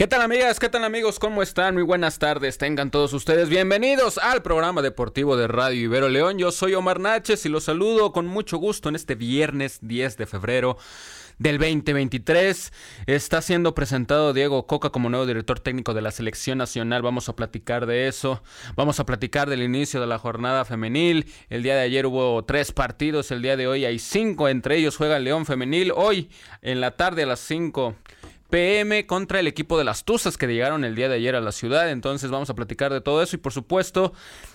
¿Qué tal amigas? ¿Qué tal amigos? ¿Cómo están? Muy buenas tardes. Tengan todos ustedes bienvenidos al programa deportivo de Radio Ibero León. Yo soy Omar Naches y los saludo con mucho gusto en este viernes 10 de febrero del 2023. Está siendo presentado Diego Coca como nuevo director técnico de la selección nacional. Vamos a platicar de eso. Vamos a platicar del inicio de la jornada femenil. El día de ayer hubo tres partidos. El día de hoy hay cinco. Entre ellos juega el León Femenil. Hoy en la tarde a las 5 PM contra el equipo de las Tuzas que llegaron el día de ayer a la ciudad. Entonces vamos a platicar de todo eso y por supuesto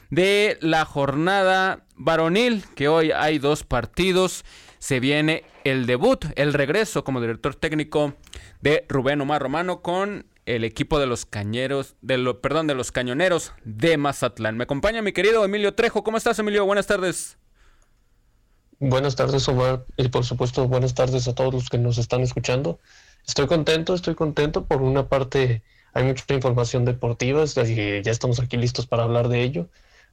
de la jornada varonil, que hoy hay dos partidos. Se viene el debut, el regreso como director técnico de Rubén Omar Romano con el equipo de los cañeros, de perdón, de los cañoneros de Mazatlán. Me acompaña mi querido Emilio Trejo. ¿Cómo estás, Emilio? Buenas tardes. Buenas tardes, Omar, y por supuesto buenas tardes a todos los que nos están escuchando. Estoy contento, estoy contento. Por una parte, hay mucha información deportiva, y ya estamos aquí listos para hablar de ello.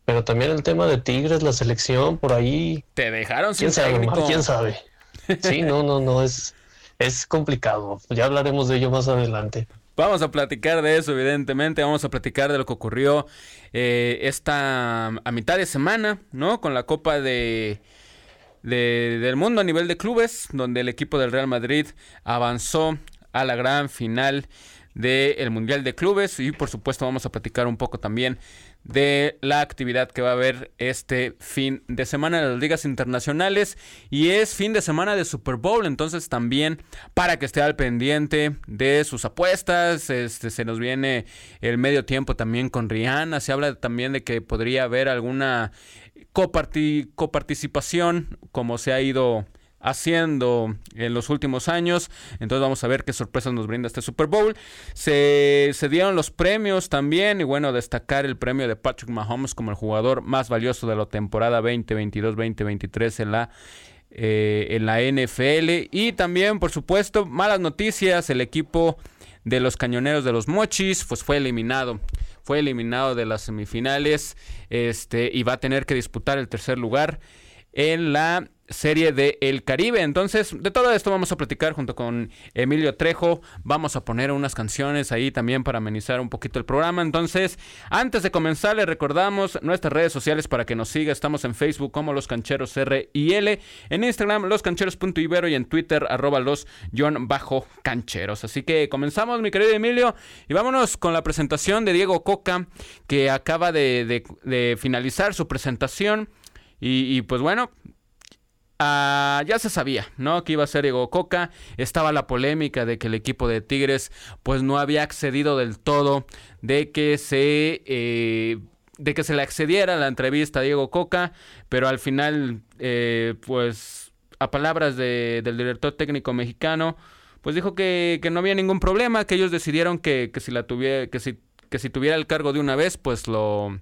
Pero también el tema de Tigres, la selección, por ahí. Te dejaron sin ¿Quién sabe, ¿Quién sabe? Sí, no, no, no, es, es complicado. Ya hablaremos de ello más adelante. Vamos a platicar de eso, evidentemente. Vamos a platicar de lo que ocurrió eh, esta a mitad de semana, ¿no? Con la Copa de del mundo a nivel de clubes, donde el equipo del Real Madrid avanzó a la gran final del Mundial de Clubes. Y por supuesto vamos a platicar un poco también de la actividad que va a haber este fin de semana en las ligas internacionales. Y es fin de semana de Super Bowl, entonces también para que esté al pendiente de sus apuestas, este se nos viene el medio tiempo también con Rihanna, se habla también de que podría haber alguna coparticipación, como se ha ido haciendo en los últimos años. Entonces vamos a ver qué sorpresas nos brinda este Super Bowl. Se, se, dieron los premios también y bueno, destacar el premio de Patrick Mahomes como el jugador más valioso de la temporada 2022-2023 en la... Eh, en la NFL y también por supuesto malas noticias el equipo de los cañoneros de los mochis pues fue eliminado fue eliminado de las semifinales este, y va a tener que disputar el tercer lugar en la serie de El Caribe. Entonces, de todo esto vamos a platicar junto con Emilio Trejo. Vamos a poner unas canciones ahí también para amenizar un poquito el programa. Entonces, antes de comenzar, le recordamos nuestras redes sociales para que nos siga. Estamos en Facebook como Los Cancheros R y L, en Instagram loscancheros.ibero y en Twitter arroba los bajo cancheros. Así que comenzamos, mi querido Emilio, y vámonos con la presentación de Diego Coca, que acaba de, finalizar su presentación. y pues bueno, Ah, ya se sabía, ¿no? Que iba a ser Diego Coca. Estaba la polémica de que el equipo de Tigres, pues no había accedido del todo, de que se, eh, de que se le accediera a la entrevista a Diego Coca, pero al final, eh, pues, a palabras del director técnico mexicano, pues dijo que, que, no había ningún problema, que ellos decidieron que, que si la tuviera, que si, que si tuviera el cargo de una vez, pues lo,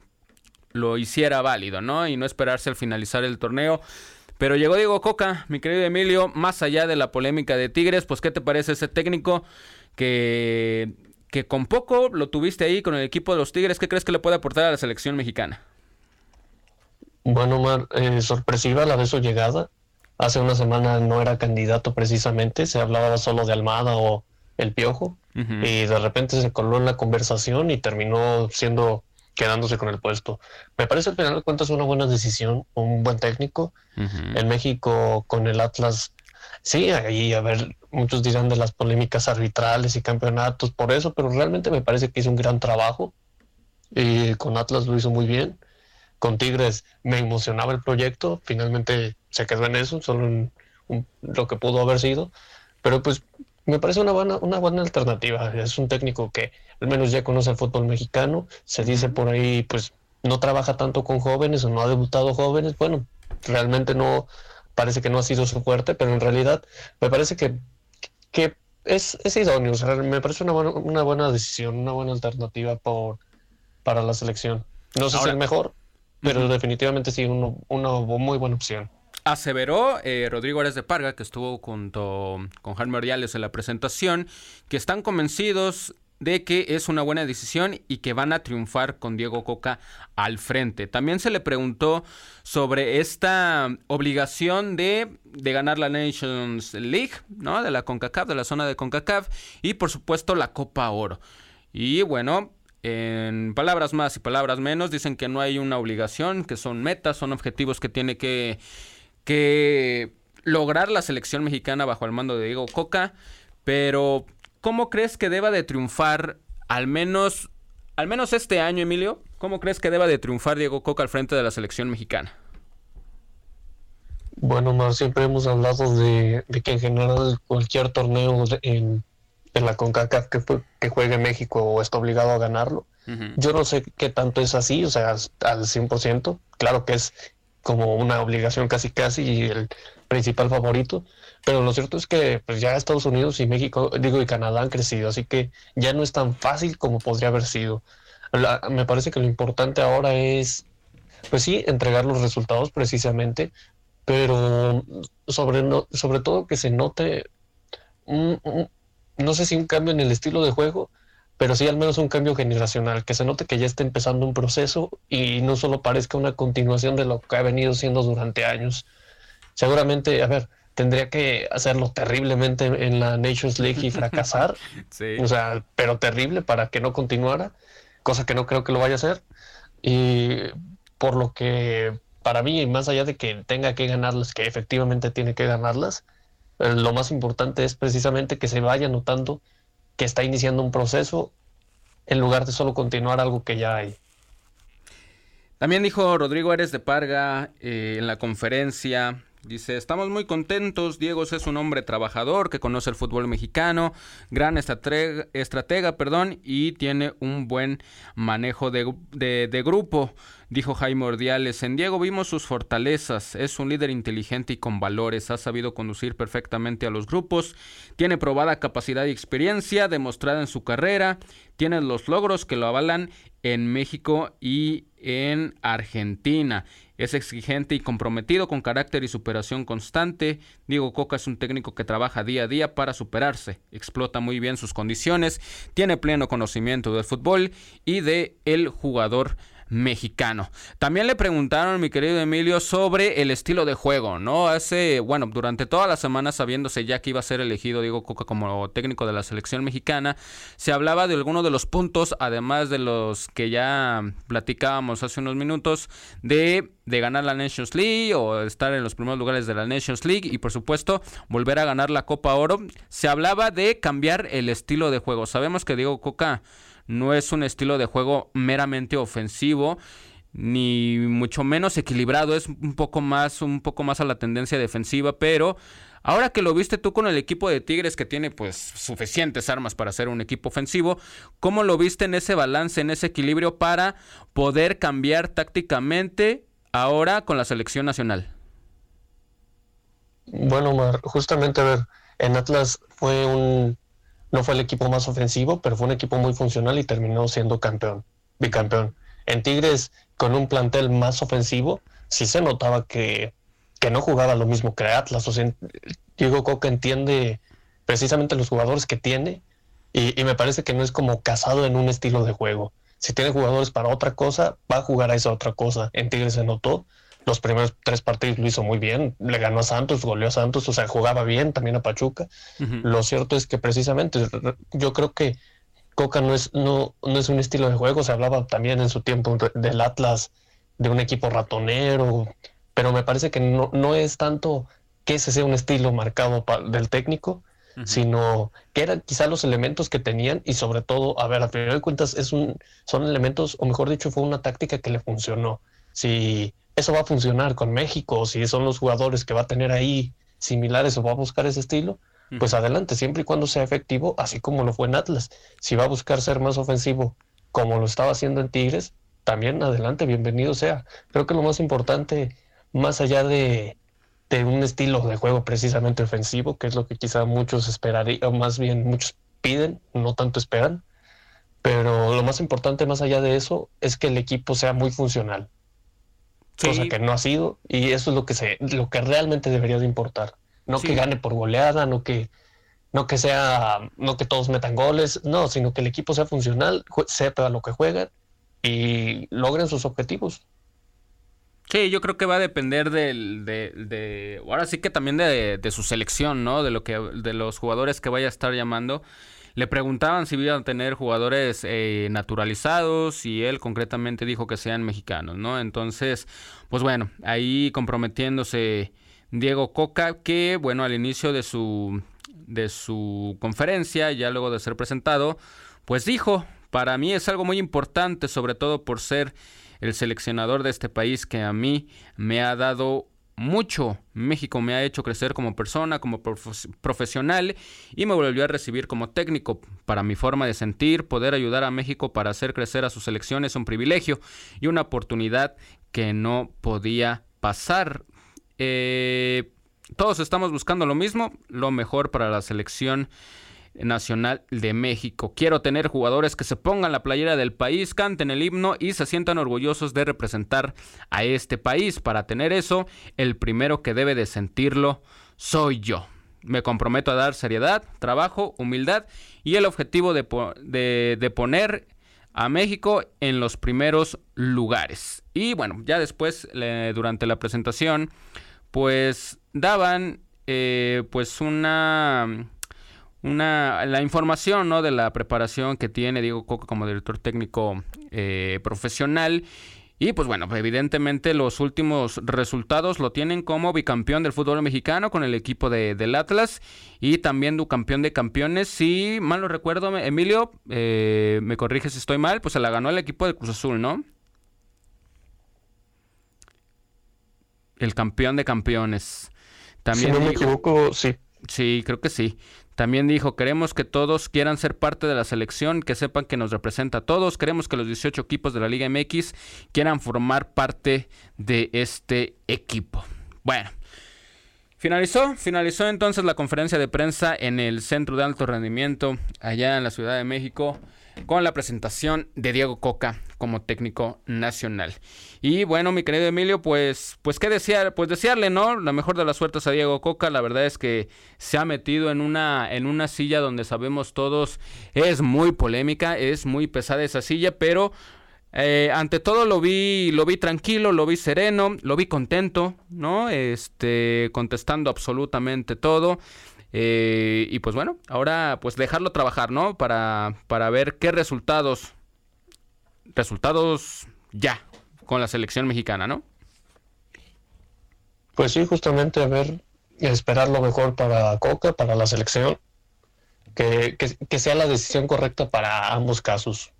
lo hiciera válido, ¿no? Y no esperarse al finalizar el torneo. Pero llegó Diego Coca, mi querido Emilio, más allá de la polémica de Tigres, pues ¿qué te parece ese técnico que, que con poco lo tuviste ahí con el equipo de los Tigres? ¿Qué crees que le puede aportar a la selección mexicana? Bueno, Omar, eh, sorpresiva la de su llegada. Hace una semana no era candidato precisamente, se hablaba solo de Almada o el Piojo, y de repente se coló en la conversación y terminó siendo quedándose con el puesto. Me parece al final de cuentas una buena decisión, un buen técnico. En México con el Atlas, sí, ahí a ver, muchos dirán de las polémicas arbitrales y campeonatos por eso, pero realmente me parece que hizo un gran trabajo. Y con Atlas lo hizo muy bien. Con Tigres me emocionaba el proyecto, finalmente se quedó en eso, solo en lo que pudo haber sido. Pero pues me parece una buena, una buena alternativa. Es un técnico que al menos ya conoce el fútbol mexicano. Se dice por ahí, pues no trabaja tanto con jóvenes o no ha debutado jóvenes. Bueno, realmente no, parece que no ha sido su fuerte, pero en realidad me parece que, que es, es idóneo. me parece una buena, una buena decisión, una buena alternativa por, para la selección. No sé si es el mejor, pero definitivamente sí, una muy buena opción. Aseveró eh, Rodrigo Ares de Parga, que estuvo junto con Jaime Ordiales en la presentación, que están convencidos de que es una buena decisión y que van a triunfar con Diego Coca al frente. También se le preguntó sobre esta obligación de, de ganar la Nations League, ¿no? De la CONCACAF, de la zona de CONCACAF y por supuesto la Copa Oro. Y bueno, en palabras más y palabras menos, dicen que no hay una obligación, que son metas, son objetivos que tiene que, que lograr la selección mexicana bajo el mando de Diego Coca, pero ¿cómo crees que deba de triunfar al menos, al menos este año, Emilio? ¿Cómo crees que deba de triunfar Diego Coca al frente de la selección mexicana? Bueno, más siempre hemos hablado de, que en general cualquier torneo en, la CONCACAF que, que juegue México o está obligado a ganarlo. Yo no sé qué tanto es así, o sea, al 100%. Claro que es como una obligación casi casi y el principal favorito, pero lo cierto es que pues ya Estados Unidos y México, digo, y Canadá han crecido, así que ya no es tan fácil como podría haber sido. me parece que lo importante ahora es, pues sí, entregar los resultados precisamente, pero sobre, no, sobre todo que se note, no sé si un cambio en el estilo de juego, pero sí al menos un cambio generacional, que se note que ya está empezando un proceso y no solo parezca una continuación de lo que ha venido siendo durante años. Seguramente, a ver, tendría que hacerlo terriblemente en la Nations League y fracasar, o sea, pero terrible para que no continuara, cosa que no creo que lo vaya a hacer. Y por lo que para mí, más allá de que tenga que ganarlas, que efectivamente tiene que ganarlas, eh, lo más importante es precisamente que se vaya notando que está iniciando un proceso en lugar de solo continuar algo que ya hay. También dijo Rodrigo Ares de Parga eh, en la conferencia Dice, estamos muy contentos, Diego es un hombre trabajador que conoce el fútbol mexicano, gran estratega, perdón, y tiene un buen manejo de, de, grupo, dijo Jaime Ordiales. En Diego vimos sus fortalezas, es un líder inteligente y con valores, ha sabido conducir perfectamente a los grupos, tiene probada capacidad y experiencia demostrada en su carrera, tiene los logros que lo avalan en México y en Argentina. Es exigente y comprometido con carácter y superación constante. Diego Coca es un técnico que trabaja día a día para superarse, explota muy bien sus condiciones, tiene pleno conocimiento del fútbol y de el jugador mexicano. También le preguntaron, mi querido Emilio, sobre el estilo de juego, ¿no? Hace, bueno, durante toda la semana, sabiéndose ya que iba a ser elegido Diego Coca como técnico de la selección mexicana, se hablaba de algunos de los puntos, además de los que ya platicábamos hace unos minutos, de, de ganar la Nations League o estar en los primeros lugares de la Nations League y, por supuesto, volver a ganar la Copa Oro. Se hablaba de cambiar el estilo de juego. Sabemos que Diego Coca no es un estilo de juego meramente ofensivo ni mucho menos equilibrado, es un poco más un poco más a la tendencia defensiva, pero ahora que lo viste tú con el equipo de Tigres que tiene pues suficientes armas para ser un equipo ofensivo, ¿cómo lo viste en ese balance, en ese equilibrio para poder cambiar tácticamente ahora con la selección nacional? Bueno, Mar, justamente a ver, en Atlas fue un no fue el equipo más ofensivo, pero fue un equipo muy funcional y terminó siendo campeón, bicampeón. En Tigres, con un plantel más ofensivo, sí se notaba que, que no jugaba lo mismo que Atlas. O sea, Diego Coca entiende precisamente los jugadores que tiene y, y, me parece que no es como casado en un estilo de juego. Si tiene jugadores para otra cosa, va a jugar a esa otra cosa. En Tigres se notó los primeros tres partidos lo hizo muy bien, le ganó a Santos, goleó a Santos, o sea, jugaba bien también a Pachuca. Lo cierto es que precisamente yo creo que Coca no es, no, no es un estilo de juego, se hablaba también en su tiempo del Atlas, de un equipo ratonero, pero me parece que no, no es tanto que ese sea un estilo marcado del técnico, sino que eran quizá los elementos que tenían y sobre todo, a ver, a final de cuentas es un, son elementos, o mejor dicho, fue una táctica que le funcionó. Si eso va a funcionar con México, si son los jugadores que va a tener ahí similares o va a buscar ese estilo, pues adelante, siempre y cuando sea efectivo, así como lo fue en Atlas. Si va a buscar ser más ofensivo, como lo estaba haciendo en Tigres, también adelante, bienvenido sea. Creo que lo más importante, más allá de, de un estilo de juego precisamente ofensivo, que es lo que quizá muchos esperarían, o más bien muchos piden, no tanto esperan, pero lo más importante más allá de eso es que el equipo sea muy funcional cosa que no ha sido, y eso es lo que se, lo que realmente debería de importar. No que gane por goleada, no que, no que sea, no que todos metan goles, no, sino que el equipo sea funcional, sepa lo que juegan y logren sus objetivos. Sí, yo creo que va a depender del, de, de ahora sí que también de, de, su selección, ¿no? De lo que, de los jugadores que vaya a estar llamando. Le preguntaban si iban a tener jugadores eh, naturalizados y él concretamente dijo que sean mexicanos, ¿no? Entonces, pues bueno, ahí comprometiéndose Diego Coca, que bueno, al inicio de su, de su conferencia, ya luego de ser presentado, pues dijo, para mí es algo muy importante, sobre todo por ser el seleccionador de este país que a mí me ha dado mucho. México me ha hecho crecer como persona, como profesional y me volvió a recibir como técnico. Para mi forma de sentir, poder ayudar a México para hacer crecer a su selección es un privilegio y una oportunidad que no podía pasar. Eh, todos estamos buscando lo mismo, lo mejor para la selección Nacional de México. Quiero tener jugadores que se pongan la playera del país, canten el himno y se sientan orgullosos de representar a este país. Para tener eso, el primero que debe de sentirlo soy yo. Me comprometo a dar seriedad, trabajo, humildad y el objetivo de, poner a México en los primeros lugares. Y bueno, ya después, durante la presentación, pues daban eh, pues una una, la información ¿no? de la preparación que tiene Diego Coca como director técnico eh, profesional. Y pues bueno, evidentemente los últimos resultados lo tienen como bicampeón del fútbol mexicano con el equipo de, del Atlas y también du campeón de campeones. Si mal lo recuerdo, Emilio, eh, me corrige si estoy mal, pues se la ganó el equipo de Cruz Azul, ¿no? El campeón de campeones. También si no me equivoco, sí. Sí, creo que sí. También dijo, queremos que todos quieran ser parte de la selección, que sepan que nos representa a todos. Queremos que los 18 equipos de la Liga MX quieran formar parte de este equipo. Bueno. Finalizó, finalizó entonces la conferencia de prensa en el Centro de Alto Rendimiento allá en la Ciudad de México con la presentación de Diego Coca como técnico nacional. Y bueno, mi querido Emilio, pues, pues qué desear, pues desearle, ¿no? La mejor de las suertes a Diego Coca. La verdad es que se ha metido en una, en una silla donde sabemos todos es muy polémica, es muy pesada esa silla, pero eh, ante todo lo vi, lo vi tranquilo, lo vi sereno, lo vi contento, ¿no? Este, contestando absolutamente todo. Eh, y pues bueno, ahora pues dejarlo trabajar, ¿no? Para, para ver qué resultados, resultados ya con la selección mexicana, ¿no? Pues sí, justamente a ver, esperar lo mejor para Coca, para la selección, que, que, sea la decisión correcta para ambos casos.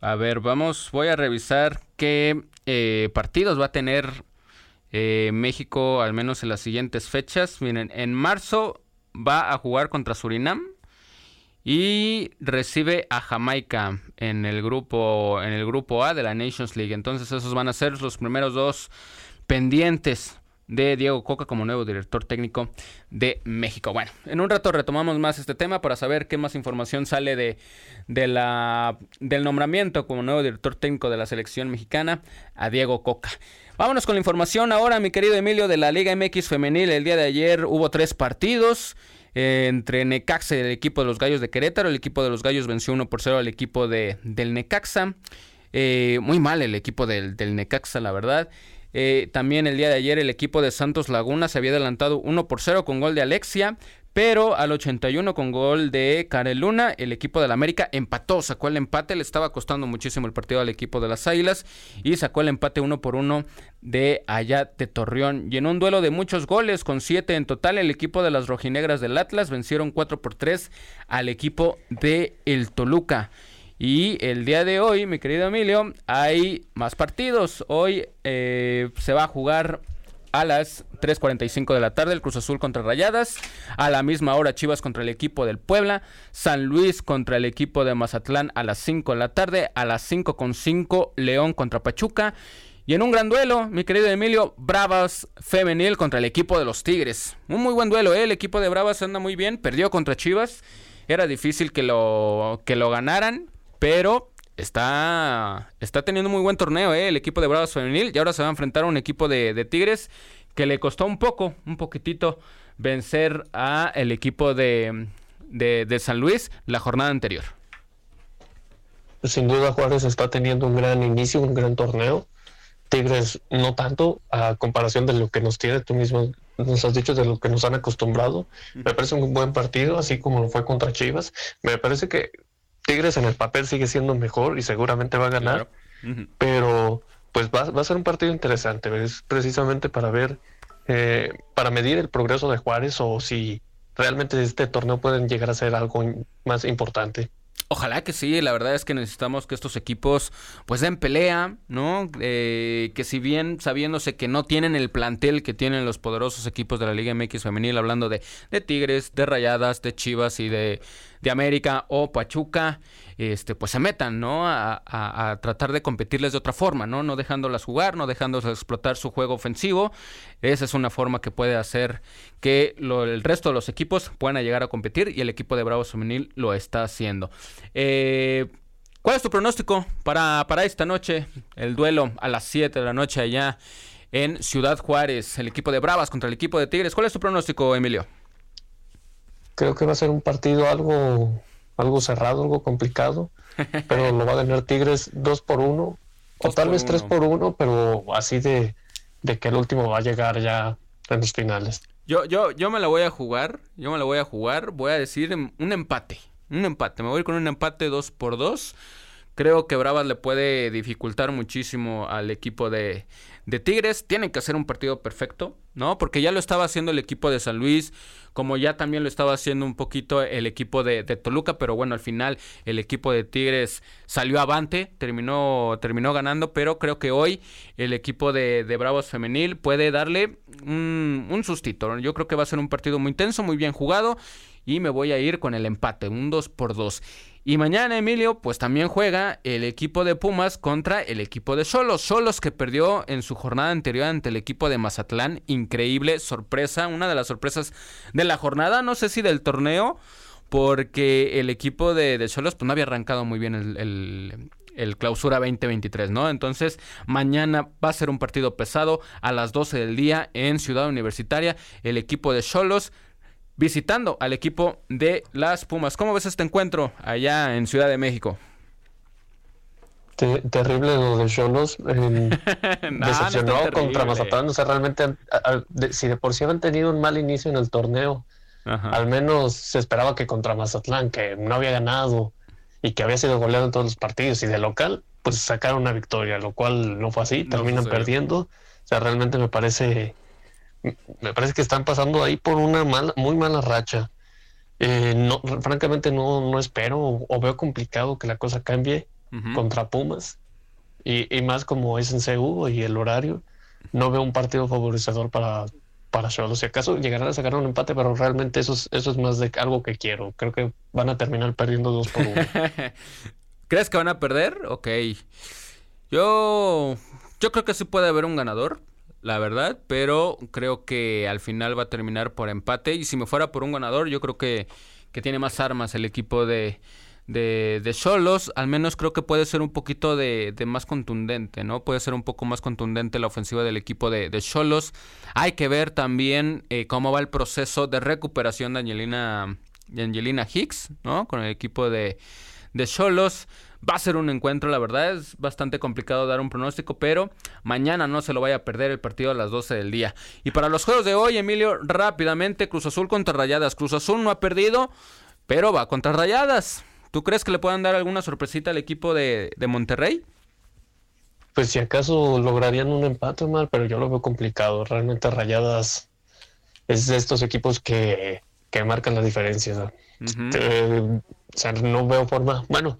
A ver, vamos, voy a revisar qué eh, partidos va a tener eh, México, al menos en las siguientes fechas. Miren, en marzo va a jugar contra Surinam y recibe a Jamaica en el grupo en el grupo A de la Nations League. Entonces esos van a ser los primeros dos pendientes de Diego Coca como nuevo director técnico de México. Bueno, en un rato retomamos más este tema para saber qué más información sale de, de la, del nombramiento como nuevo director técnico de la selección mexicana a Diego Coca. Vámonos con la información ahora, mi querido Emilio, de la Liga MX Femenil. El día de ayer hubo tres partidos. Eh, entre Necaxa y el equipo de los Gallos de Querétaro. El equipo de los Gallos venció 1 por 0 al equipo de, del Necaxa. Eh, muy mal el equipo del, Necaxa, la verdad. Eh, también el día de ayer el equipo de Santos Laguna se había adelantado 1 por 0 con gol de Alexia. Pero al 81 con gol de Karel Luna, el equipo del América empató, sacó el empate, le estaba costando muchísimo el partido al equipo de las Águilas y sacó el empate uno por uno de allá de Torreón. Y en un duelo de muchos goles, con siete en total, el equipo de las rojinegras del Atlas vencieron 4 por 3 al equipo de el Toluca. Y el día de hoy, mi querido Emilio, hay más partidos. Hoy eh, se va a jugar a las 3.45 de la tarde el Cruz Azul contra Rayadas, a la misma hora Chivas contra el equipo del Puebla, San Luis contra el equipo de Mazatlán a las 5 de la tarde, a las 5.5 León contra Pachuca y en un gran duelo, mi querido Emilio, Bravas femenil contra el equipo de los Tigres. Un muy buen duelo, ¿eh? el equipo de Bravas anda muy bien, perdió contra Chivas, era difícil que lo, que lo ganaran, pero está, está teniendo muy buen torneo, ¿eh? el equipo de Bravos Femenil. Y ahora se va a enfrentar a un equipo de, Tigres que le costó un poco, un poquitito vencer a el equipo de, de, San Luis la jornada anterior. Sin duda Juárez está teniendo un gran inicio, un gran torneo. Tigres no tanto a comparación de lo que nos tiene, tú mismo nos has dicho de lo que nos han acostumbrado. Me parece un buen partido, así como lo fue contra Chivas. Me parece que Tigres en el papel sigue siendo mejor y seguramente va a ganar, pero pues va, va, a ser un partido interesante, es precisamente para ver, eh, para medir el progreso de Juárez o si realmente este torneo pueden llegar a ser algo más importante. Ojalá que sí, la verdad es que necesitamos que estos equipos pues den pelea, ¿no? Eh, que si bien sabiéndose que no tienen el plantel que tienen los poderosos equipos de la Liga MX femenil, hablando de, de Tigres, de Rayadas, de Chivas y de, de América o Pachuca, este, pues se metan, ¿no? A, tratar de competirles de otra forma, ¿no? No dejándolas jugar, no dejándolas explotar su juego ofensivo. Esa es una forma que puede hacer que el resto de los equipos puedan llegar a competir y el equipo de Bravos Femenil lo está haciendo. Eh, ¿Cuál es tu pronóstico para, para esta noche? El duelo a las 7 de la noche allá en Ciudad Juárez, el equipo de Bravas contra el equipo de Tigres. ¿Cuál es tu pronóstico, Emilio? Creo que va a ser un partido algo, algo cerrado, algo complicado, pero lo va a ganar Tigres 2 por 1 o tal vez 3 por 1, pero así de, que el último va a llegar ya en los finales. Yo, yo, yo me la voy a jugar, yo me la voy a jugar, voy a decir un empate, un empate, me voy a ir con un empate 2 por 2 Creo que Bravas le puede dificultar muchísimo al equipo de, de Tigres. Tienen que hacer un partido perfecto, ¿no? Porque ya lo estaba haciendo el equipo de San Luis, como ya también lo estaba haciendo un poquito el equipo de, Toluca, pero bueno, al final el equipo de Tigres salió avante, terminó, terminó ganando, pero creo que hoy el equipo de, de Bravos Femenil puede darle un, un sustito. Yo creo que va a ser un partido muy intenso, muy bien jugado y me voy a ir con el empate, un 2 por 2. Y mañana, Emilio, pues también juega el equipo de Pumas contra el equipo de Solos. Solos que perdió en su jornada anterior ante el equipo de Mazatlán. Increíble sorpresa, una de las sorpresas de la jornada, no sé si del torneo, porque el equipo de, Solos pues, no había arrancado muy bien el, clausura 2023, ¿no? Entonces, mañana va a ser un partido pesado a las 12 del día en Ciudad Universitaria. El equipo de Cholos visitando al equipo de las Pumas. ¿Cómo ves este encuentro allá en Ciudad de México? terrible lo de Cholos. decepcionó contra Mazatlán. O sea, realmente, si de por sí habían tenido un mal inicio en el torneo, al menos se esperaba que contra Mazatlán, que no había ganado y que había sido goleado en todos los partidos y de local, pues sacaron una victoria, lo cual no fue así, terminan perdiendo. O sea, realmente me parece me parece que están pasando ahí por una mala, muy mala racha. Eh, no, francamente no, no espero o, veo complicado que la cosa cambie contra Pumas y, y, más como es en CU y el horario, no veo un partido favorecedor para para. Si acaso llegarán a sacar un empate, pero realmente eso es, eso es más de algo que quiero. Creo que van a terminar perdiendo dos por uno. ¿Crees que van a perder? Ok. Yo, yo creo que sí puede haber un ganador la verdad, pero creo que al final va a terminar por empate y si me fuera por un ganador, yo creo que, que tiene más armas el equipo de de, de Solos, al menos creo que puede ser un poquito de, de, más contundente, ¿no? Puede ser un poco más contundente la ofensiva del equipo de, de Cholos. Hay que ver también eh, cómo va el proceso de recuperación de Angelina, de Angelina Hicks, ¿no? Con el equipo de, de Cholos. Va a ser un encuentro, la verdad es bastante complicado dar un pronóstico, pero mañana no se lo vaya a perder el partido a las 12 del día. Y para los juegos de hoy, Emilio, rápidamente, Cruz Azul contra Rayadas. Cruz Azul no ha perdido, pero va contra Rayadas. ¿Tú crees que le puedan dar alguna sorpresita al equipo de, Monterrey? Pues si acaso lograrían un empate mal, pero yo lo veo complicado. Realmente Rayadas es de estos equipos que, marcan la diferencia. Este, o sea, no veo forma. Bueno,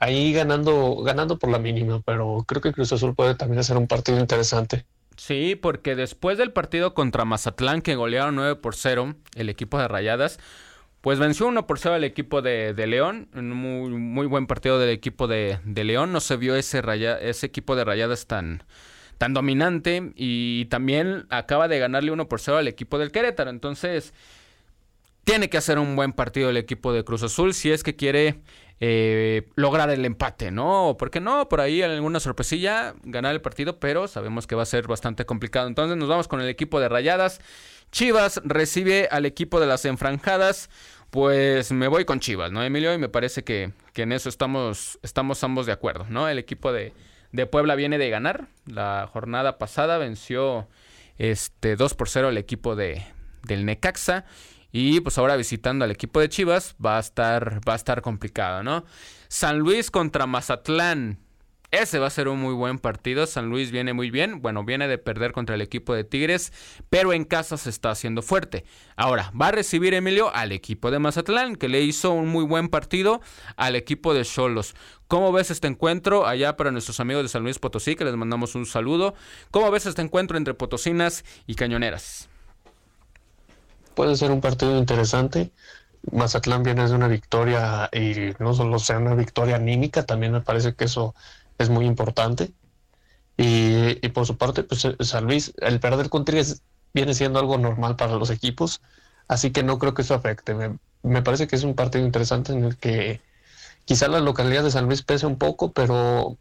ahí ganando, ganando por la mínima, pero creo que Cruz Azul puede también hacer un partido interesante. Sí, porque después del partido contra Mazatlán, que golearon 9 por 0, el equipo de Rayadas, pues venció 1 por 0 al equipo de, León. Un muy, muy buen partido del equipo de, León. No se vio ese, ese equipo de Rayadas tan, tan dominante. Y también acaba de ganarle 1 por 0 al equipo del Querétaro. Entonces, tiene que hacer un buen partido el equipo de Cruz Azul si es que quiere eh, lograr el empate, ¿no? ¿Por qué no? Por ahí alguna sorpresilla, ganar el partido, pero sabemos que va a ser bastante complicado. Entonces nos vamos con el equipo de Rayadas. Chivas recibe al equipo de las enfranjadas. Pues me voy con Chivas, ¿no, Emilio? Y me parece que, que en eso estamos, estamos ambos de acuerdo, ¿no? El equipo de, de Puebla viene de ganar. La jornada pasada venció este 2 por 0 el equipo de, del Necaxa. Y pues ahora visitando al equipo de Chivas va a estar, va a estar complicado, ¿no? San Luis contra Mazatlán. Ese va a ser un muy buen partido. San Luis viene muy bien. Bueno, viene de perder contra el equipo de Tigres, pero en casa se está haciendo fuerte. Ahora, va a recibir Emilio al equipo de Mazatlán, que le hizo un muy buen partido al equipo de Cholos. ¿Cómo ves este encuentro allá para nuestros amigos de San Luis Potosí, que les mandamos un saludo? ¿Cómo ves este encuentro entre potosinas y cañoneras? Puede ser un partido interesante. Mazatlán viene de una victoria y no solo sea una victoria anímica, también me parece que eso es muy importante. Y, por su parte, pues eh, San Luis, el perder con Tigres viene siendo algo normal para los equipos, así que no creo que eso afecte. Me, parece que es un partido interesante en el que quizá la localidad de San Luis pese un poco, pero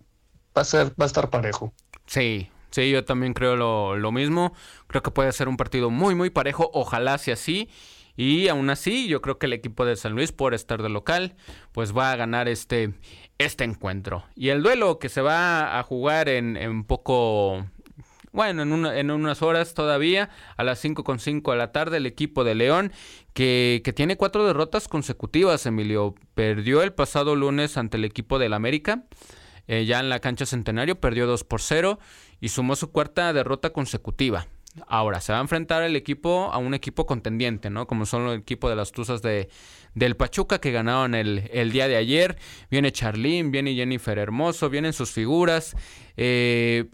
va a ser, va a estar parejo. Sí, sí, yo también creo lo, lo mismo. Creo que puede ser un partido muy, muy parejo. Ojalá sea así. Y aún así, yo creo que el equipo de San Luis, por estar de local, pues va a ganar este, este encuentro. Y el duelo que se va a jugar en, en poco, bueno, en, en, unas horas todavía, a las 5 con 5 de la tarde, el equipo de León, que, que, tiene cuatro derrotas consecutivas, Emilio. Perdió el pasado lunes ante el equipo del América, eh, ya en la cancha Centenario, perdió 2 por 0 y sumó su cuarta derrota consecutiva. Ahora, se va a enfrentar el equipo a un equipo contendiente, ¿no? Como son el equipo de las Tuzas de, del Pachuca que ganaron el, el día de ayer. Viene Charlín, viene Jennifer Hermoso, vienen sus figuras. Eh,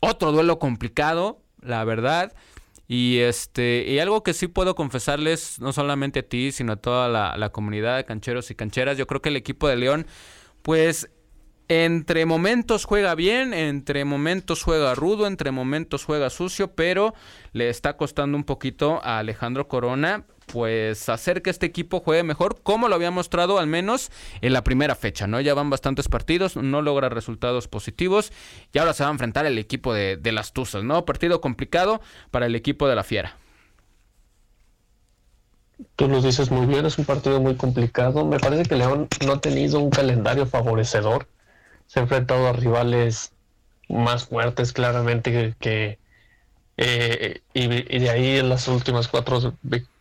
otro duelo complicado, la verdad. Y este, y algo que sí puedo confesarles, no solamente a ti, sino a toda la, la comunidad de cancheros y cancheras, yo creo que el equipo de León, pues entre momentos juega bien, entre momentos juega rudo, entre momentos juega sucio, pero le está costando un poquito a Alejandro Corona pues hacer que este equipo juegue mejor como lo había mostrado al menos en la primera fecha, ¿no? Ya van bastantes partidos, no logra resultados positivos y ahora se va a enfrentar el equipo de, las Tuzas, ¿no? Partido complicado para el equipo de la Fiera. Tú lo dices muy bien, es un partido muy complicado. Me parece que León no ha tenido un calendario favorecedor se ha enfrentado a rivales más fuertes claramente que, eh, y, de ahí las últimas cuatro,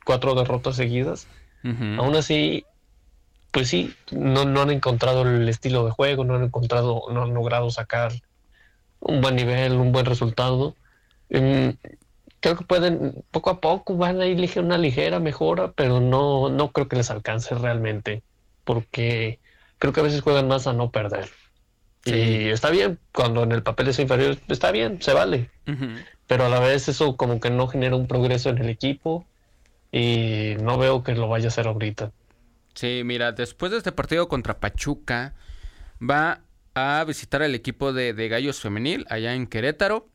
cuatro derrotas seguidas. Aún así, pues sí, no, no han encontrado el estilo de juego, no han encontrado, no han logrado sacar un buen nivel, un buen resultado. Mm, creo que pueden, poco a poco van a ir una ligera mejora, pero no, no creo que les alcance realmente, porque creo que a veces juegan más a no perder. Y está bien, cuando en el papel es inferior, está bien, se vale. Pero a la vez eso como que no genera un progreso en el equipo y no veo que lo vaya a hacer ahorita. Sí, mira, después de este partido contra Pachuca, va a visitar al equipo de, de Gallos Femenil allá en Querétaro.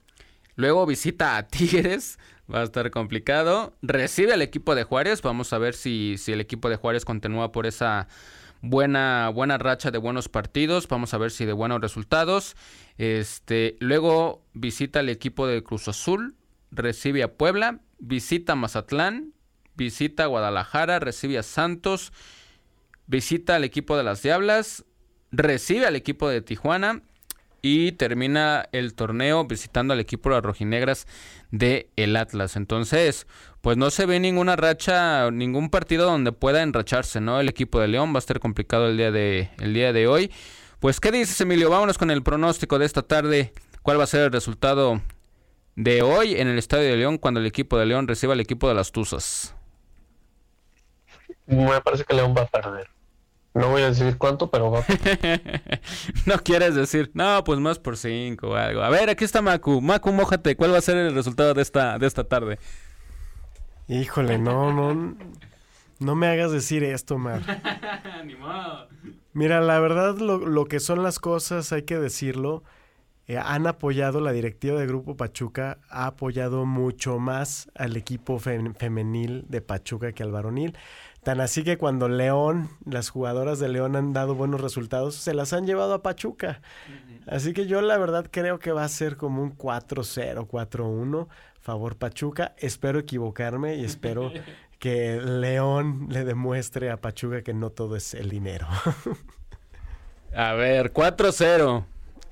Luego visita a Tigres, va a estar complicado. Recibe al equipo de Juárez, vamos a ver si, si el equipo de Juárez continúa por esa buena, buena racha de buenos partidos. Vamos a ver si de buenos resultados. Este, luego visita el equipo de Cruz Azul, recibe a Puebla, visita Mazatlán, visita Guadalajara, recibe a Santos, visita al equipo de las Diablas, recibe al equipo de Tijuana y termina el torneo visitando al equipo de las rojinegras de el Atlas. Entonces, pues no se ve ninguna racha, ningún partido donde pueda enracharse, ¿no? El equipo de León va a estar complicado el día de, el día de hoy. Pues, ¿qué dices, Emilio? Vámonos con el pronóstico de esta tarde. ¿Cuál va a ser el resultado de hoy en el Estadio de León cuando el equipo de León reciba al equipo de las Tuzas? Me parece que León va a perder. No voy a decir cuánto, pero va. no quieres decir, no, pues más por cinco o algo. A ver, aquí está Macu. Macu, mójate. ¿Cuál va a ser el resultado de esta, de esta tarde? Híjole, no, no. No me hagas decir esto, Mar. Ni modo. Mira, la verdad, lo, lo, que son las cosas, hay que decirlo. Eh, han apoyado, la directiva de Grupo Pachuca ha apoyado mucho más al equipo femenil de Pachuca que al varonil. Tan así que cuando León, las jugadoras de León han dado buenos resultados, se las han llevado a Pachuca. Así que yo la verdad creo que va a ser como un 4-0, 4-1, favor Pachuca. Espero equivocarme y espero que León le demuestre a Pachuca que no todo es el dinero. a ver, 4-0.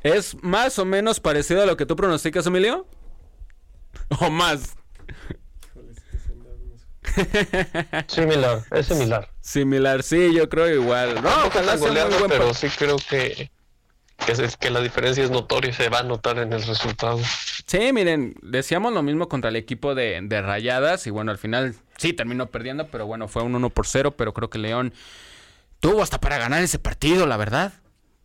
¿Es más o menos parecido a lo que tú pronosticas, Emilio? ¿O más? similar, es similar. Similar, sí, yo creo igual. No, ojalá sea muy buen pero sí creo que, es, que la diferencia es notoria y se va a notar en el resultado. Sí, miren, decíamos lo mismo contra el equipo de, de Rayadas y bueno, al final sí terminó perdiendo, pero bueno, fue un 1 por 0, pero creo que León tuvo hasta para ganar ese partido, la verdad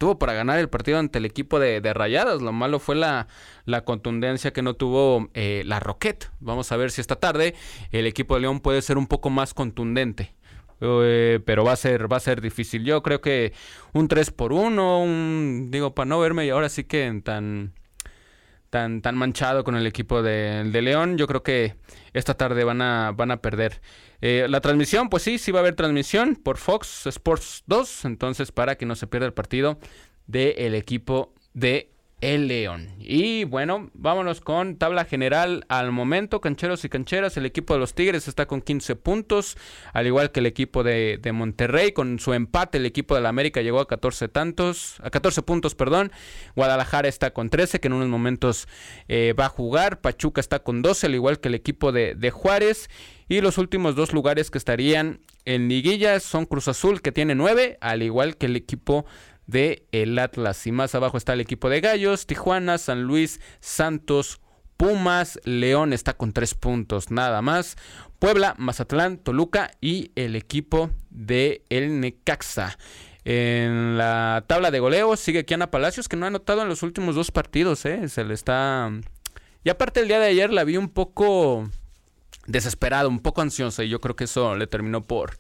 tuvo para ganar el partido ante el equipo de, Rayadas. Lo malo fue la, la contundencia que no tuvo eh, la Roquette. Vamos a ver si esta tarde el equipo de León puede ser un poco más contundente. Eh, pero va a ser va a ser difícil. Yo creo que un 3 por 1, un digo para no verme y ahora sí que tan tan tan manchado con el equipo de, León, yo creo que esta tarde van a van a perder. Eh, la transmisión, pues sí, sí va a haber transmisión por Fox Sports 2, entonces para que no se pierda el partido del equipo de el León. Y bueno, vámonos con tabla general al momento, cancheros y cancheras. El equipo de los Tigres está con 15 puntos, al igual que el equipo de, Monterrey. Con su empate, el equipo de la América llegó a 14 tantos, a 14 puntos, perdón. Guadalajara está con 13, que en unos momentos eh, va a jugar. Pachuca está con 12, al igual que el equipo de, Juárez. Y los últimos dos lugares que estarían en liguillas son Cruz Azul, que tiene 9, al igual que el equipo de el Atlas. Y más abajo está el equipo de Gallos, Tijuana, San Luis, Santos, Pumas, León está con tres puntos nada más. Puebla, Mazatlán, Toluca y el equipo de el Necaxa. En la tabla de goleo sigue Kiana Palacios, que no ha anotado en los últimos dos partidos, ¿eh? Se le está... Y aparte el día de ayer la vi un poco desesperada, un poco ansiosa, y yo creo que eso le terminó por,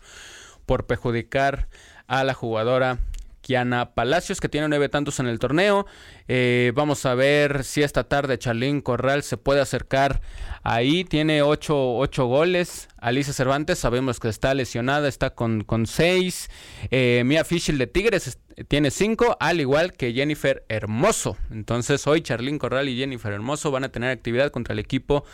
por perjudicar a la jugadora Kiana Palacios, que tiene nueve tantos en el torneo. Eh, vamos a ver si esta tarde Charlín Corral se puede acercar ahí. Tiene ocho, goles. Alicia Cervantes, sabemos que está lesionada, está con, con seis. Eh, Mia Fischel de Tigres tiene cinco, al igual que Jennifer Hermoso. Entonces hoy Charlín Corral y Jennifer Hermoso van a tener actividad contra el equipo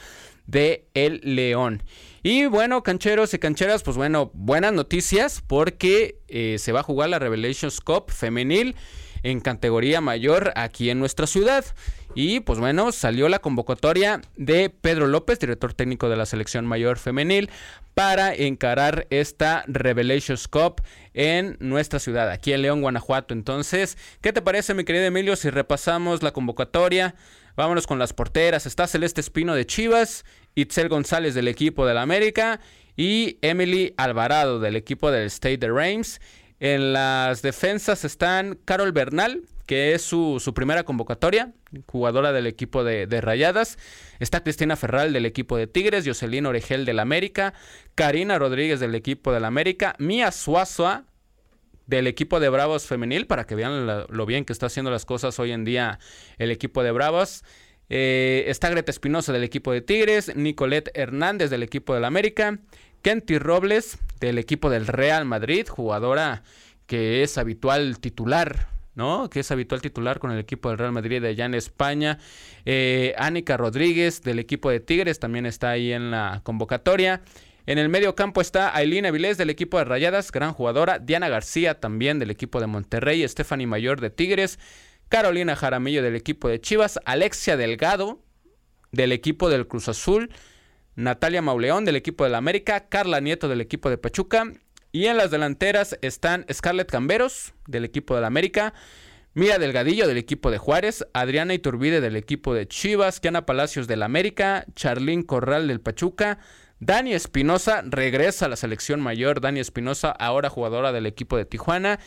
de El León. Y bueno, cancheros y cancheras, pues bueno, buenas noticias porque eh, se va a jugar la Revelations Cup femenil en categoría mayor aquí en nuestra ciudad. Y pues bueno, salió la convocatoria de Pedro López, director técnico de la selección mayor femenil, para encarar esta Revelations Cup en nuestra ciudad, aquí en León, Guanajuato. Entonces, ¿qué te parece, mi querido Emilio, si repasamos la convocatoria? Vámonos con las porteras. Está Celeste Espino de Chivas, Itzel González del equipo del América y Emily Alvarado del equipo del State de Reims. En las defensas están Carol Bernal, que es su, primera convocatoria, jugadora del equipo de, Rayadas. Está Cristina Ferral del equipo de Tigres, Jocelyn Oregel del América, Karina Rodríguez del equipo del América, Mía Suazua del equipo de Bravos femenil, para que vean lo bien que está haciendo las cosas hoy en día el equipo de Bravos. Eh, está Greta Espinosa del equipo de Tigres, Nicolette Hernández del equipo del América, Kenty Robles del equipo del Real Madrid, jugadora que es habitual titular ¿no? Que es habitual titular con el equipo del Real Madrid de allá en España. Eh, Rodríguez del equipo de Tigres también está ahí en la convocatoria. En el medio campo está Aileen Avilés del equipo de Rayadas, gran jugadora. Diana García también del equipo de Monterrey. Stephanie Mayor de Tigres. Carolina Jaramillo del equipo de Chivas. Alexia Delgado del equipo del Cruz Azul. Natalia Mauleón del equipo del América. Carla Nieto del equipo de Pachuca. Y en las delanteras están Scarlett Camberos del equipo del América. Mira Delgadillo del equipo de Juárez, Adriana Iturbide del equipo de Chivas, Kiana Palacios del América, Charlín Corral del Pachuca, Dani Espinosa regresa a la selección mayor. Dani Espinosa, ahora jugadora del equipo de Tijuana.